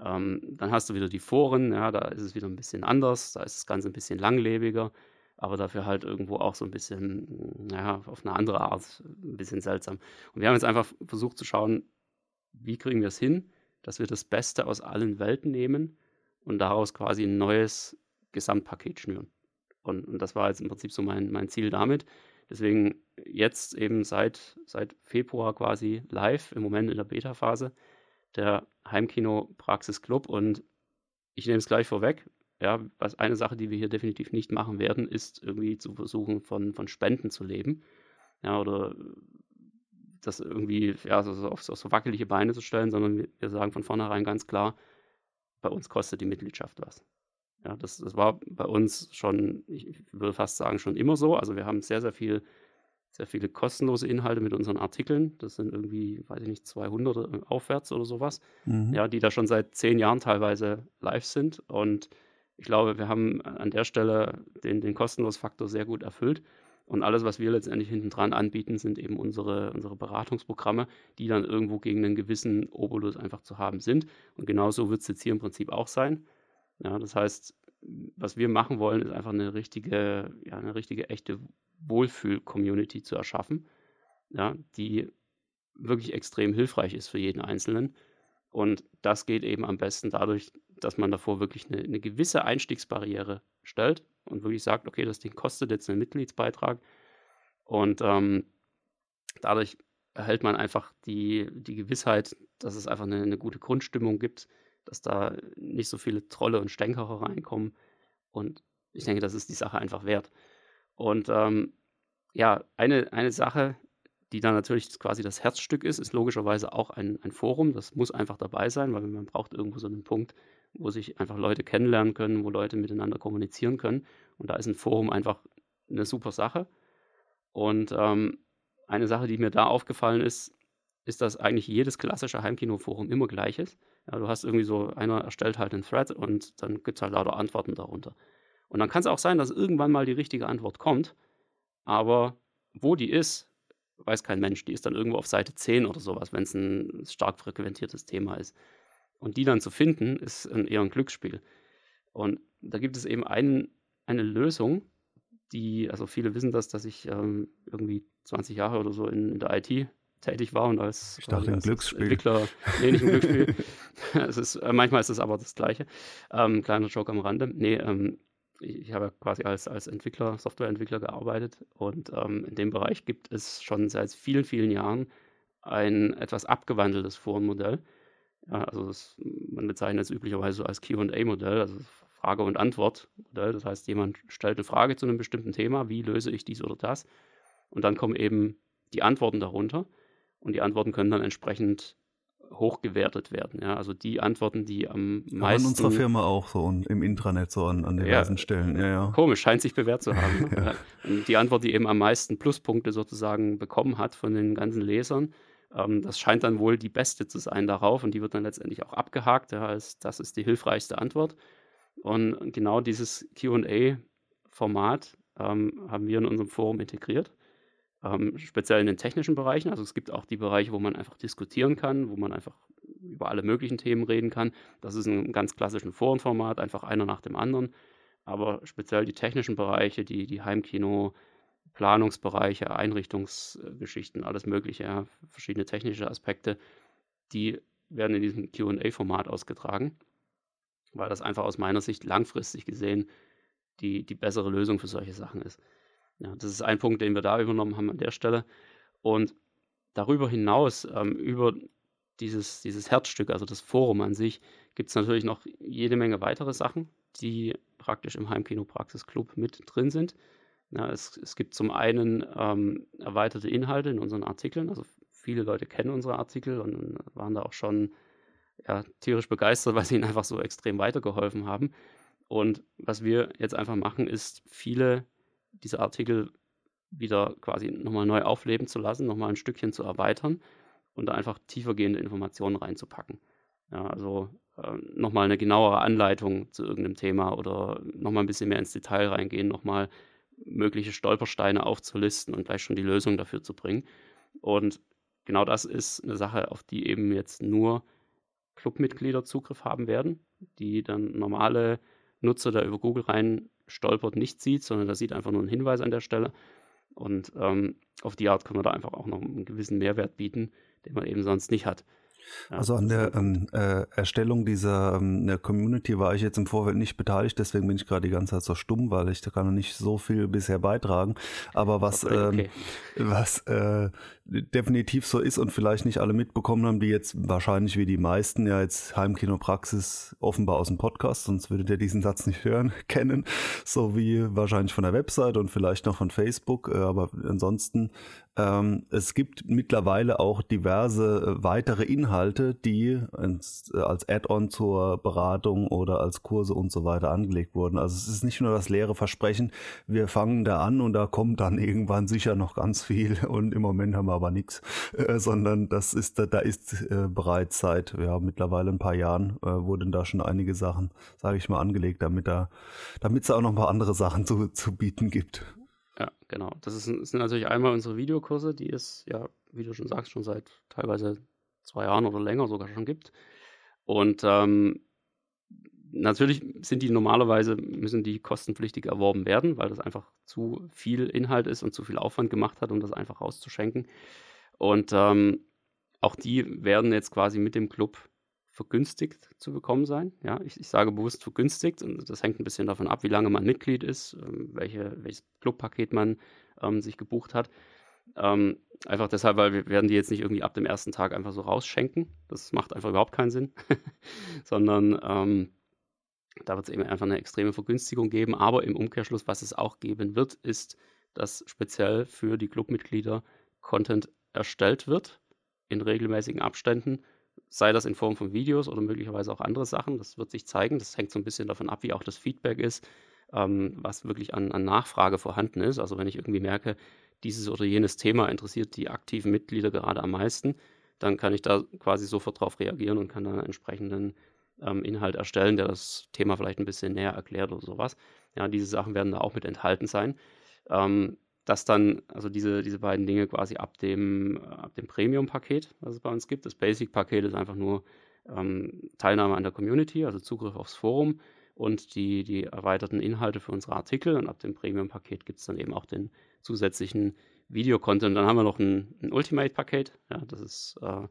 S1: Ähm, dann hast du wieder die Foren, ja, da ist es wieder ein bisschen anders, da ist das Ganze ein bisschen langlebiger, aber dafür halt irgendwo auch so ein bisschen, naja, auf eine andere Art, ein bisschen seltsam. Und wir haben jetzt einfach versucht zu schauen, wie kriegen wir es hin, dass wir das Beste aus allen Welten nehmen und daraus quasi ein neues Gesamtpaket schnüren. Und, und das war jetzt im Prinzip so mein, mein Ziel damit. Deswegen jetzt eben seit, seit Februar quasi live, im Moment in der Beta-Phase, der Heimkino Praxis Club. Und ich nehme es gleich vorweg. Ja, was eine Sache, die wir hier definitiv nicht machen werden, ist irgendwie zu versuchen, von, von Spenden zu leben. Ja, oder das irgendwie ja, so, auf, auf so wackelige Beine zu stellen, sondern wir, wir sagen von vornherein ganz klar, bei uns kostet die Mitgliedschaft was. Ja, das, das war bei uns schon, ich würde fast sagen, schon immer so. Also wir haben sehr, sehr viel, sehr viele kostenlose Inhalte mit unseren Artikeln. Das sind irgendwie, weiß ich nicht, 200 aufwärts oder sowas. Mhm. Ja, die da schon seit zehn Jahren teilweise live sind. Und ich glaube, wir haben an der Stelle den, den kostenlos Faktor sehr gut erfüllt. Und alles, was wir letztendlich hinten dran anbieten, sind eben unsere, unsere Beratungsprogramme, die dann irgendwo gegen einen gewissen Obolus einfach zu haben sind. Und genauso wird es jetzt hier im Prinzip auch sein. Ja, das heißt, was wir machen wollen, ist einfach eine richtige, ja, eine richtige, echte Wohlfühl-Community zu erschaffen, ja, die wirklich extrem hilfreich ist für jeden Einzelnen. Und das geht eben am besten dadurch, dass man davor wirklich eine, eine gewisse Einstiegsbarriere stellt und wirklich sagt, okay, das Ding kostet jetzt einen Mitgliedsbeitrag. Und ähm, dadurch erhält man einfach die, die Gewissheit, dass es einfach eine, eine, gute Grundstimmung gibt, dass da nicht so viele Trolle und Stänkerer reinkommen. Und ich denke, das ist die Sache einfach wert. Und ähm, ja, eine, eine Sache, die dann natürlich quasi das Herzstück ist, ist logischerweise auch ein, ein Forum. Das muss einfach dabei sein, weil man braucht irgendwo so einen Punkt, wo sich einfach Leute kennenlernen können, wo Leute miteinander kommunizieren können. Und da ist ein Forum einfach eine super Sache. Und ähm, eine Sache, die mir da aufgefallen ist, ist, dass eigentlich jedes klassische Heimkino-Forum immer gleich ist. Ja, du hast irgendwie so, einer erstellt halt einen Thread und dann gibt es halt lauter Antworten darunter. Und dann kann es auch sein, dass irgendwann mal die richtige Antwort kommt, aber wo die ist, weiß kein Mensch. Die ist dann irgendwo auf Seite 10 oder sowas, wenn es ein stark frequentiertes Thema ist. Und die dann zu finden, ist ein, eher ein Glücksspiel. Und da gibt es eben einen, eine Lösung, die, also viele wissen das, dass ich ähm, irgendwie 20 Jahre oder so in, in, der IT tätig war und als,
S2: ich dachte, als Glücksspiel.
S1: Entwickler, nee, nicht im Glücksspiel. es ist, äh, manchmal ist es aber das Gleiche. Ähm, kleiner Joke am Rande. Nee, ähm, ich habe quasi als, als Entwickler, Softwareentwickler gearbeitet und ähm, in dem Bereich gibt es schon seit vielen, vielen Jahren ein etwas abgewandeltes Forenmodell. Ja, also das, man bezeichnet es üblicherweise so als QA-Modell, also Frage- und Antwort-Modell. Das heißt, jemand stellt eine Frage zu einem bestimmten Thema, wie löse ich dies oder das? Und dann kommen eben die Antworten darunter und die Antworten können dann entsprechend hochgewertet werden. Ja? Also die Antworten, die am meisten. Aber in
S2: unserer Firma auch so und im Intranet so an, an diversen ja, Stellen. Ja, ja.
S1: Komisch, scheint sich bewährt zu haben. ja. Die Antwort, die eben am meisten Pluspunkte sozusagen bekommen hat von den ganzen Lesern, ähm, das scheint dann wohl die beste zu sein darauf und die wird dann letztendlich auch abgehakt. Ja, als, das ist die hilfreichste Antwort. Und genau dieses QA-Format ähm, haben wir in unserem Forum integriert ähm, speziell in den technischen Bereichen. Also es gibt auch die Bereiche, wo man einfach diskutieren kann, wo man einfach über alle möglichen Themen reden kann. Das ist ein ganz klassisches Forenformat, einfach einer nach dem anderen. Aber speziell die technischen Bereiche, die, die Heimkino, Planungsbereiche, Einrichtungsgeschichten, alles Mögliche, ja, verschiedene technische Aspekte, die werden in diesem QA-Format ausgetragen, weil das einfach aus meiner Sicht langfristig gesehen die, die bessere Lösung für solche Sachen ist. Ja, das ist ein Punkt, den wir da übernommen haben an der Stelle. Und darüber hinaus, ähm, über dieses, dieses Herzstück, also das Forum an sich, gibt es natürlich noch jede Menge weitere Sachen, die praktisch im Heimkino-Praxis-Club mit drin sind. Ja, es, es gibt zum einen ähm, erweiterte Inhalte in unseren Artikeln. Also viele Leute kennen unsere Artikel und waren da auch schon ja, tierisch begeistert, weil sie ihnen einfach so extrem weitergeholfen haben. Und was wir jetzt einfach machen, ist viele diese Artikel wieder quasi nochmal neu aufleben zu lassen, nochmal ein Stückchen zu erweitern und da einfach tiefergehende Informationen reinzupacken. Ja, also äh, nochmal eine genauere Anleitung zu irgendeinem Thema oder nochmal ein bisschen mehr ins Detail reingehen, nochmal mögliche Stolpersteine aufzulisten und gleich schon die Lösung dafür zu bringen. Und genau das ist eine Sache, auf die eben jetzt nur Clubmitglieder Zugriff haben werden, die dann normale Nutzer da über Google rein stolpert, nicht sieht, sondern da sieht einfach nur einen Hinweis an der Stelle. Und ähm, auf die Art können wir da einfach auch noch einen gewissen Mehrwert bieten, den man eben sonst nicht hat.
S2: Ja, also an der ähm, äh, Erstellung dieser ähm, Community war ich jetzt im Vorfeld nicht beteiligt, deswegen bin ich gerade die ganze Zeit so stumm, weil ich da kann noch nicht so viel bisher beitragen. Aber was, okay. ähm, was äh, definitiv so ist und vielleicht nicht alle mitbekommen haben, die jetzt wahrscheinlich wie die meisten ja jetzt Heimkinopraxis offenbar aus dem Podcast, sonst würdet ihr diesen Satz nicht hören, kennen, so wie wahrscheinlich von der Website und vielleicht noch von Facebook, äh, aber ansonsten ähm, es gibt mittlerweile auch diverse äh, weitere Inhalte, die äh, als Add-on zur Beratung oder als Kurse und so weiter angelegt wurden. Also es ist nicht nur das leere Versprechen, wir fangen da an und da kommt dann irgendwann sicher noch ganz viel. Und im Moment haben wir aber nichts, äh, sondern das ist, da ist äh, bereits seit ja, mittlerweile ein paar Jahren äh, wurden da schon einige Sachen, sage ich mal, angelegt, damit da, damit es auch noch paar andere Sachen zu, zu bieten gibt.
S1: Ja, genau. Das, ist, sind natürlich einmal unsere Videokurse, die es ja, wie du schon sagst, schon seit teilweise zwei Jahren oder länger sogar schon gibt. Und ähm, natürlich sind die normalerweise, müssen die kostenpflichtig erworben werden, weil das einfach zu viel Inhalt ist und zu viel Aufwand gemacht hat, um das einfach rauszuschenken. Und ähm, auch die werden jetzt quasi mit dem Club vergünstigt zu bekommen sein. Ja, ich, ich, sage bewusst vergünstigt und das hängt ein bisschen davon ab, wie lange man Mitglied ist, ähm, welche, welches Clubpaket man ähm, sich gebucht hat. Ähm, einfach deshalb, weil wir werden die jetzt nicht irgendwie ab dem ersten Tag einfach so rausschenken. Das macht einfach überhaupt keinen Sinn. Sondern ähm, da wird es eben einfach eine extreme Vergünstigung geben. Aber im Umkehrschluss, was es auch geben wird, ist, dass speziell für die Clubmitglieder Content erstellt wird in regelmäßigen Abständen, sei das in Form von Videos oder möglicherweise auch andere Sachen. Das wird sich zeigen. Das hängt so ein bisschen davon ab, wie auch das Feedback ist, ähm, was wirklich an, an Nachfrage vorhanden ist. Also wenn ich irgendwie merke, dieses oder jenes Thema interessiert die aktiven Mitglieder gerade am meisten, dann kann ich da quasi sofort darauf reagieren und kann dann einen entsprechenden ähm, Inhalt erstellen, der das Thema vielleicht ein bisschen näher erklärt oder sowas. Ja, diese Sachen werden da auch mit enthalten sein. Ähm, dass dann, also diese, diese beiden Dinge quasi ab dem, ab dem Premium-Paket, was es bei uns gibt. Das Basic-Paket ist einfach nur ähm, Teilnahme an der Community, also Zugriff aufs Forum und die, die erweiterten Inhalte für unsere Artikel. Und ab dem Premium-Paket gibt es dann eben auch den zusätzlichen Videocontent. Dann haben wir noch ein, ein Ultimate-Paket. Ja, das ist äh,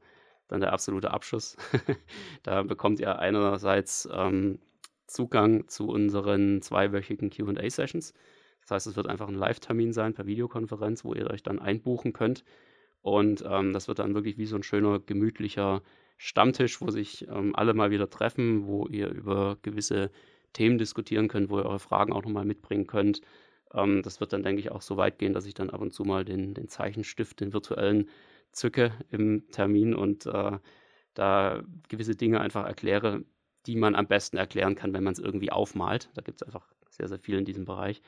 S1: dann der absolute Abschuss. da bekommt ihr einerseits ähm, Zugang zu unseren zweiwöchigen QA-Sessions. Das heißt, es wird einfach ein Live-Termin sein per Videokonferenz, wo ihr euch dann einbuchen könnt. Und ähm, das wird dann wirklich wie so ein schöner, gemütlicher Stammtisch, wo sich ähm, alle mal wieder treffen, wo ihr über gewisse Themen diskutieren könnt, wo ihr eure Fragen auch nochmal mitbringen könnt. Ähm, das wird dann, denke ich, auch so weit gehen, dass ich dann ab und zu mal den, den Zeichenstift, den virtuellen, zücke im Termin und äh, da gewisse Dinge einfach erkläre, die man am besten erklären kann, wenn man es irgendwie aufmalt. Da gibt es einfach sehr, sehr viel in diesem Bereich.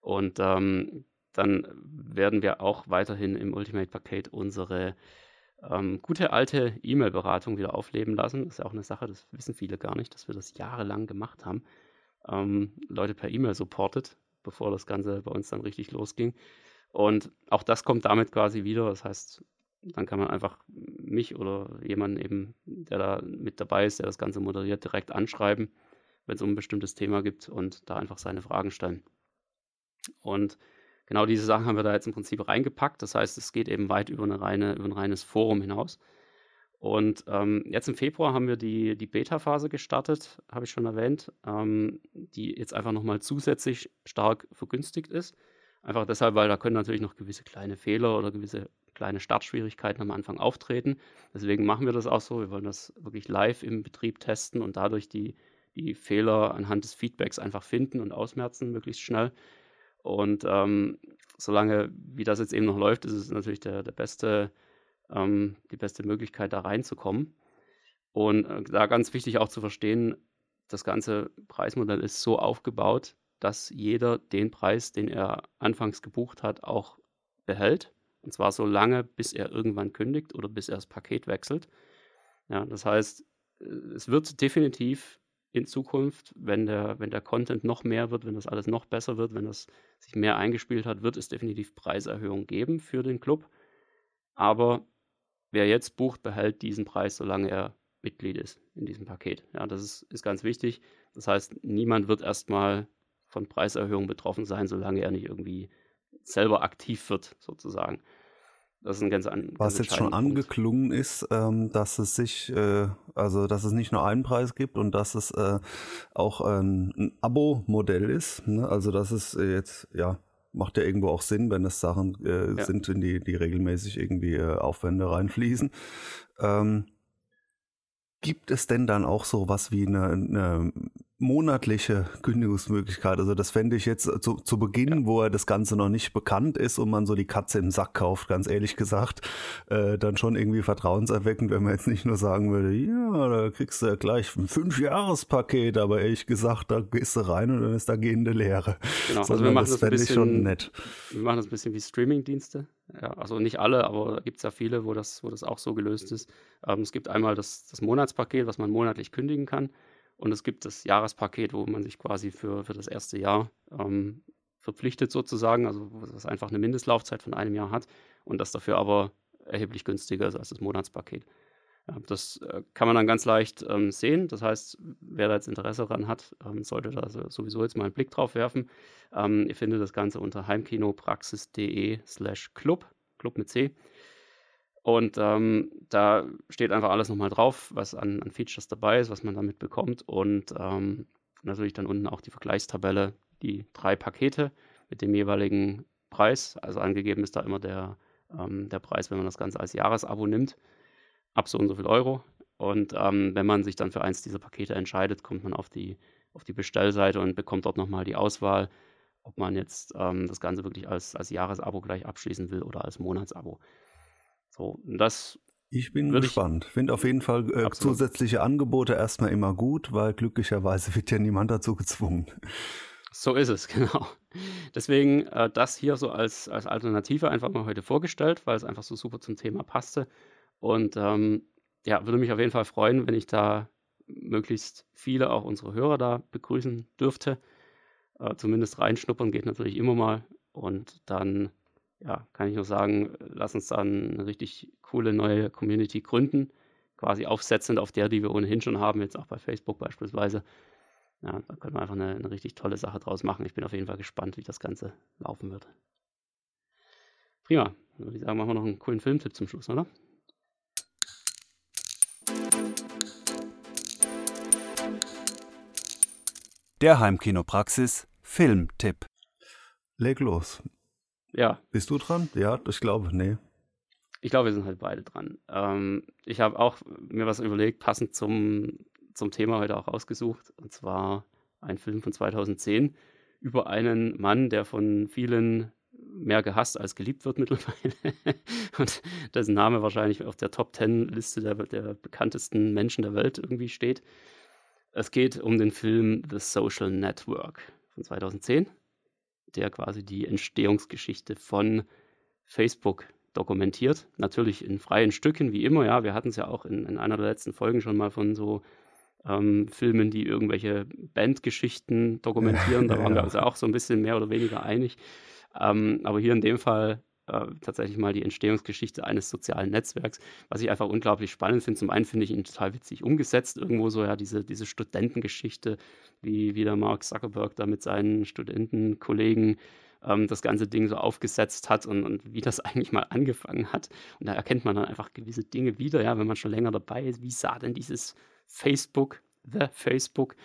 S1: Und ähm, dann werden wir auch weiterhin im Ultimate-Paket unsere ähm, gute alte E-Mail-Beratung wieder aufleben lassen. Das ist ja auch eine Sache, das wissen viele gar nicht, dass wir das jahrelang gemacht haben. Ähm, Leute per E-Mail supportet, bevor das Ganze bei uns dann richtig losging. Und auch das kommt damit quasi wieder. Das heißt, dann kann man einfach mich oder jemanden eben, der da mit dabei ist, der das Ganze moderiert, direkt anschreiben, wenn es um ein bestimmtes Thema gibt und da einfach seine Fragen stellen. Und genau diese Sachen haben wir da jetzt im Prinzip reingepackt. Das heißt, es geht eben weit über, eine reine, über ein reines Forum hinaus. Und ähm, jetzt im Februar haben wir die, die Beta-Phase gestartet, habe ich schon erwähnt, ähm, die jetzt einfach nochmal zusätzlich stark vergünstigt ist. Einfach deshalb, weil da können natürlich noch gewisse kleine Fehler oder gewisse kleine Startschwierigkeiten am Anfang auftreten. Deswegen machen wir das auch so. Wir wollen das wirklich live im Betrieb testen und dadurch die, die Fehler anhand des Feedbacks einfach finden und ausmerzen, möglichst schnell. Und ähm, solange wie das jetzt eben noch läuft, ist es natürlich der, der beste, ähm, die beste Möglichkeit, da reinzukommen. Und äh, da ganz wichtig auch zu verstehen, das ganze Preismodell ist so aufgebaut, dass jeder den Preis, den er anfangs gebucht hat, auch behält. Und zwar so lange, bis er irgendwann kündigt oder bis er das Paket wechselt. Ja, das heißt, äh, es wird definitiv in Zukunft, wenn der, wenn der Content noch mehr wird, wenn das alles noch besser wird, wenn das sich mehr eingespielt hat, wird es definitiv Preiserhöhungen geben für den Club. Aber wer jetzt bucht, behält diesen Preis, solange er Mitglied ist in diesem Paket. Ja, das ist, ist ganz wichtig. Das heißt, niemand wird erstmal von Preiserhöhungen betroffen sein, solange er nicht irgendwie selber aktiv wird, sozusagen. Das ist ein ganz an,
S2: Was jetzt schon angeklungen Punkt. ist, ähm, dass es sich, äh, also dass es nicht nur einen Preis gibt und dass es äh, auch ein, ein Abo-Modell ist. Ne? Also dass es jetzt, ja, macht ja irgendwo auch Sinn, wenn es Sachen äh, ja. sind, in die, die regelmäßig irgendwie äh, Aufwände reinfließen. Ähm, gibt es denn dann auch so was wie eine, eine monatliche Kündigungsmöglichkeit. Also das fände ich jetzt zu, zu Beginn, ja. wo er das Ganze noch nicht bekannt ist und man so die Katze im Sack kauft, ganz ehrlich gesagt, äh, dann schon irgendwie vertrauenserweckend, wenn man jetzt nicht nur sagen würde, ja, da kriegst du ja gleich ein Fünf-Jahres-Paket, aber ehrlich gesagt, da gehst du rein und dann ist da gehende Leere.
S1: Genau, also wir machen das, das bisschen, schon nett. Wir machen das ein bisschen wie Streaming-Dienste. Ja, also nicht alle, aber da gibt es ja viele, wo das, wo das auch so gelöst ist. Ähm, es gibt einmal das, das Monatspaket, was man monatlich kündigen kann. Und es gibt das Jahrespaket, wo man sich quasi für, für das erste Jahr ähm, verpflichtet sozusagen, also was einfach eine Mindestlaufzeit von einem Jahr hat und das dafür aber erheblich günstiger ist als das Monatspaket. Ja, das äh, kann man dann ganz leicht ähm, sehen. Das heißt, wer da jetzt Interesse daran hat, ähm, sollte da sowieso jetzt mal einen Blick drauf werfen. Ähm, ihr findet das Ganze unter heimkinopraxis.de slash club, club mit C. Und ähm, da steht einfach alles nochmal drauf, was an, an, Features dabei ist, was man damit bekommt. Und ähm, natürlich dann unten auch die Vergleichstabelle, die drei Pakete mit dem jeweiligen Preis. Also angegeben ist da immer der, ähm, der Preis, wenn man das Ganze als Jahresabo nimmt, ab so und so viel Euro. Und ähm, wenn man sich dann für eins dieser Pakete entscheidet, kommt man auf die, auf die Bestellseite und bekommt dort nochmal die Auswahl, ob man jetzt ähm, das Ganze wirklich als, als Jahresabo gleich abschließen will oder als Monatsabo. So, das
S2: ich bin gespannt. Ich finde auf jeden Fall äh, zusätzliche Angebote erstmal immer gut, weil glücklicherweise wird ja niemand dazu gezwungen.
S1: So ist es, genau. Deswegen äh, das hier so als, als Alternative einfach mal heute vorgestellt, weil es einfach so super zum Thema passte. Und ähm, ja, würde mich auf jeden Fall freuen, wenn ich da möglichst viele, auch unsere Hörer da begrüßen dürfte. Äh, zumindest reinschnuppern geht natürlich immer mal. Und dann, ja, kann ich nur sagen, lass uns dann eine richtig coole neue Community gründen. Quasi aufsetzend auf der, die wir ohnehin schon haben, jetzt auch bei Facebook beispielsweise. Ja, da können wir einfach eine, eine richtig tolle Sache draus machen. Ich bin auf jeden Fall gespannt, wie das Ganze laufen wird. Prima. Dann würde ich sagen, machen wir noch einen coolen Filmtipp zum Schluss, oder?
S3: Der Heimkinopraxis Filmtipp.
S2: Leg los.
S1: Ja.
S2: Bist du dran? Ja, ich glaube, nee.
S1: Ich glaube, wir sind halt beide dran. Ähm, ich habe auch mir was überlegt, passend zum, zum Thema heute auch rausgesucht. Und zwar ein Film von 2010 über einen Mann, der von vielen mehr gehasst als geliebt wird mittlerweile. und dessen Name wahrscheinlich auf der Top Ten Liste der, der bekanntesten Menschen der Welt irgendwie steht. Es geht um den Film The Social Network von 2010, der quasi die Entstehungsgeschichte von Facebook dokumentiert. Natürlich in freien Stücken, wie immer. Ja, wir hatten es ja auch in, in, einer der letzten Folgen schon mal von so ähm, Filmen, die irgendwelche Bandgeschichten dokumentieren. Da waren ja. wir uns ja auch so ein bisschen mehr oder weniger einig. Ähm, aber hier in dem Fall äh, tatsächlich mal die Entstehungsgeschichte eines sozialen Netzwerks, was ich einfach unglaublich spannend finde. Zum einen finde ich ihn total witzig umgesetzt, irgendwo so ja diese, diese Studentengeschichte, wie, wie der Mark Zuckerberg da mit seinen Studentenkollegen ähm, das ganze Ding so aufgesetzt hat und, und wie das eigentlich mal angefangen hat. Und da erkennt man dann einfach gewisse Dinge wieder, ja, wenn man schon länger dabei ist. Wie sah denn dieses Facebook, The Facebook,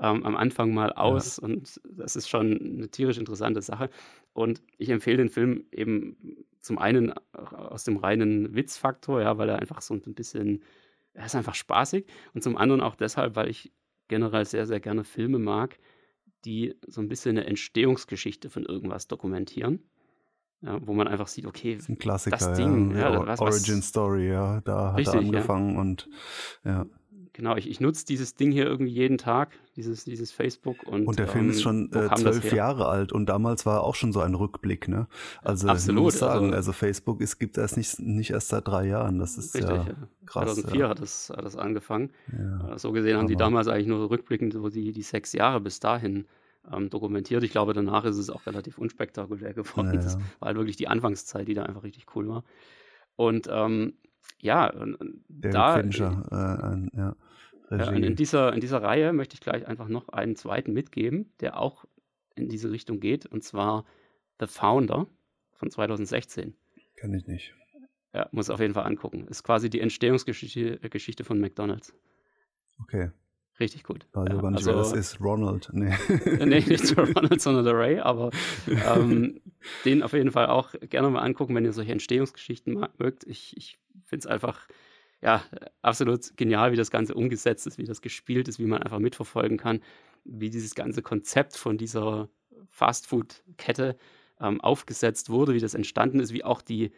S1: ähm, am Anfang mal aus ja. und das ist schon eine tierisch interessante Sache. Und ich empfehle den Film eben zum einen aus dem reinen Witzfaktor, ja, weil er einfach so ein bisschen, er ist einfach spaßig. Und zum anderen auch deshalb, weil ich generell sehr, sehr gerne Filme mag, die so ein bisschen eine Entstehungsgeschichte von irgendwas dokumentieren. Ja, wo man einfach sieht, okay,
S2: das ein Klassiker,
S1: das Ding,
S2: ja, ja was, Origin Story, ja, da hat richtig, er angefangen und ja
S1: genau, ich, ich nutze dieses Ding hier irgendwie jeden Tag, dieses, dieses Facebook. Und,
S2: und der Film ähm, ist schon äh, zwölf Jahre alt und damals war auch schon so ein Rückblick, ne? Also
S1: Absolut,
S2: muss sagen, also, also Facebook ist, gibt es nicht, nicht erst seit drei Jahren. Das ist richtig, ja, krass.
S1: 2004 ja. hat, das, hat das angefangen. Ja, so gesehen haben die damals eigentlich nur rückblickend so die, die sechs Jahre bis dahin ähm, dokumentiert. Ich glaube, danach ist es auch relativ unspektakulär geworden. Das war halt wirklich die Anfangszeit, die da einfach richtig cool war. Und ähm, ja,
S2: da, Fincher, äh, ja.
S1: Ja, und in dieser, in dieser Reihe möchte ich gleich einfach noch einen zweiten mitgeben, der auch in diese Richtung geht, und zwar The Founder von 2016.
S2: Kann ich nicht.
S1: Ja, muss auf jeden Fall angucken. Ist quasi die Entstehungsgeschichte Geschichte von McDonalds.
S2: Okay.
S1: Richtig gut.
S2: Weiß ja, also, das ist. Ronald. Nee.
S1: nee, nicht Ronald, sondern der Ray, aber ähm, den auf jeden Fall auch gerne mal angucken, wenn ihr solche Entstehungsgeschichten mögt. Ich, ich finde es einfach ja, absolut genial, wie das Ganze umgesetzt ist, wie das gespielt ist, wie man einfach mitverfolgen kann, wie dieses ganze Konzept von dieser Fastfood-Kette ähm, aufgesetzt wurde, wie das entstanden ist, wie auch die,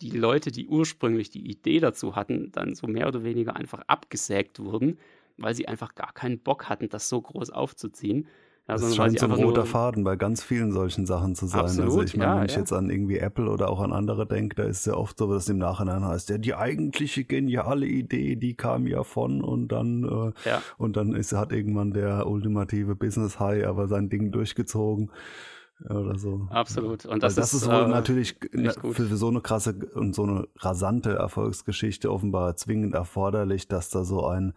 S1: die Leute, die ursprünglich die Idee dazu hatten, dann so mehr oder weniger einfach abgesägt wurden, weil sie einfach gar keinen Bock hatten, das so groß aufzuziehen.
S2: Ja, das scheint so ein roter Faden bei ganz vielen solchen Sachen zu sein. Also
S1: absolut,
S2: also ich meine,
S1: ja,
S2: wenn ich
S1: ja.
S2: jetzt an irgendwie Apple oder auch an andere denke, da ist es ja oft so, dass es im Nachhinein heißt, ja, die eigentliche geniale Idee, die kam ja von und dann äh,
S1: ja.
S2: und dann ist, hat irgendwann der ultimative Business High aber sein Ding durchgezogen oder so.
S1: Absolut.
S2: Und das, das ist, ist, wohl äh, natürlich für, so eine krasse und so eine rasante Erfolgsgeschichte offenbar zwingend erforderlich, dass da so ein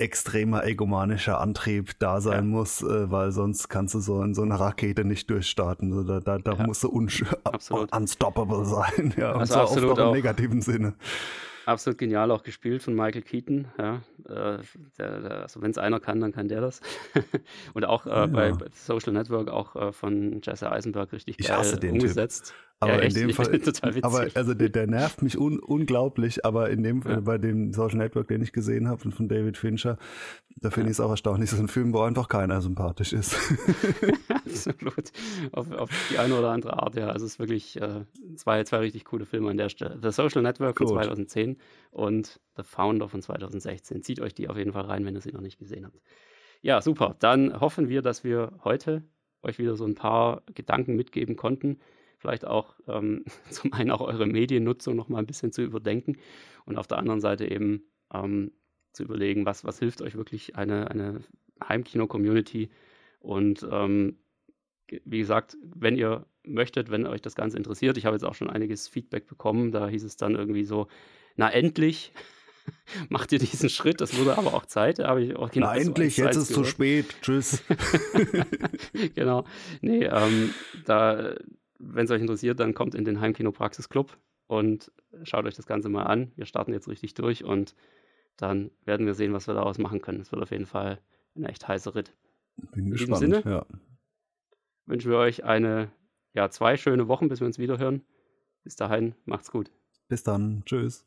S2: extremer egomanischer Antrieb da sein ja. muss, äh, weil sonst kannst du so in so einer Rakete nicht durchstarten. So, da da, da ja. musst du unstoppable sein, ja,
S1: also und
S2: absolut auch im negativen Sinne.
S1: Absolut genial auch gespielt von Michael Keaton. Ja, äh, der, der, also wenn es einer kann, dann kann der das. und auch äh, bei Social Network auch äh, von Jesse Eisenberg richtig
S2: ich geil
S1: umgesetzt.
S2: Typ. Aber ja, in dem Fall, aber also der, der nervt mich un, unglaublich, aber in dem ja. bei dem Social Network, den ich gesehen habe von David Fincher, da finde ja. ich es auch erstaunlich, dass ein Film, wo einfach keiner sympathisch ist.
S1: Absolut. Auf, auf, die eine oder andere Art, ja. Also es ist wirklich äh, zwei, zwei richtig coole Filme an der Stelle. The Social Network Gut. von 2010 und The Founder von 2016. Zieht euch die auf jeden Fall rein, wenn ihr sie noch nicht gesehen habt. Ja, super. Dann hoffen wir, dass wir heute euch wieder so ein paar Gedanken mitgeben konnten vielleicht auch ähm, zum einen auch eure Mediennutzung noch mal ein bisschen zu überdenken und auf der anderen Seite eben ähm, zu überlegen, was, was hilft euch wirklich eine, eine Heimkino-Community und ähm, wie gesagt, wenn ihr möchtet, wenn euch das Ganze interessiert, ich habe jetzt auch schon einiges Feedback bekommen, da hieß es dann irgendwie so, na endlich, macht ihr diesen Schritt, das wurde aber auch Zeit. Da habe ich auch
S2: genau Na, endlich, jetzt ist es zu spät, tschüss.
S1: genau, nee, ähm, da wenn es euch interessiert, dann kommt in den Heimkino Praxis Club und schaut euch das Ganze mal an. Wir starten jetzt richtig durch und dann werden wir sehen, was wir daraus machen können. Es wird auf jeden Fall ein echt heißer Ritt.
S2: Bin in gespannt, diesem Sinne ja.
S1: wünschen wir euch eine, ja, zwei schöne Wochen, bis wir uns wiederhören. Bis dahin, macht's gut.
S2: Bis dann. Tschüss.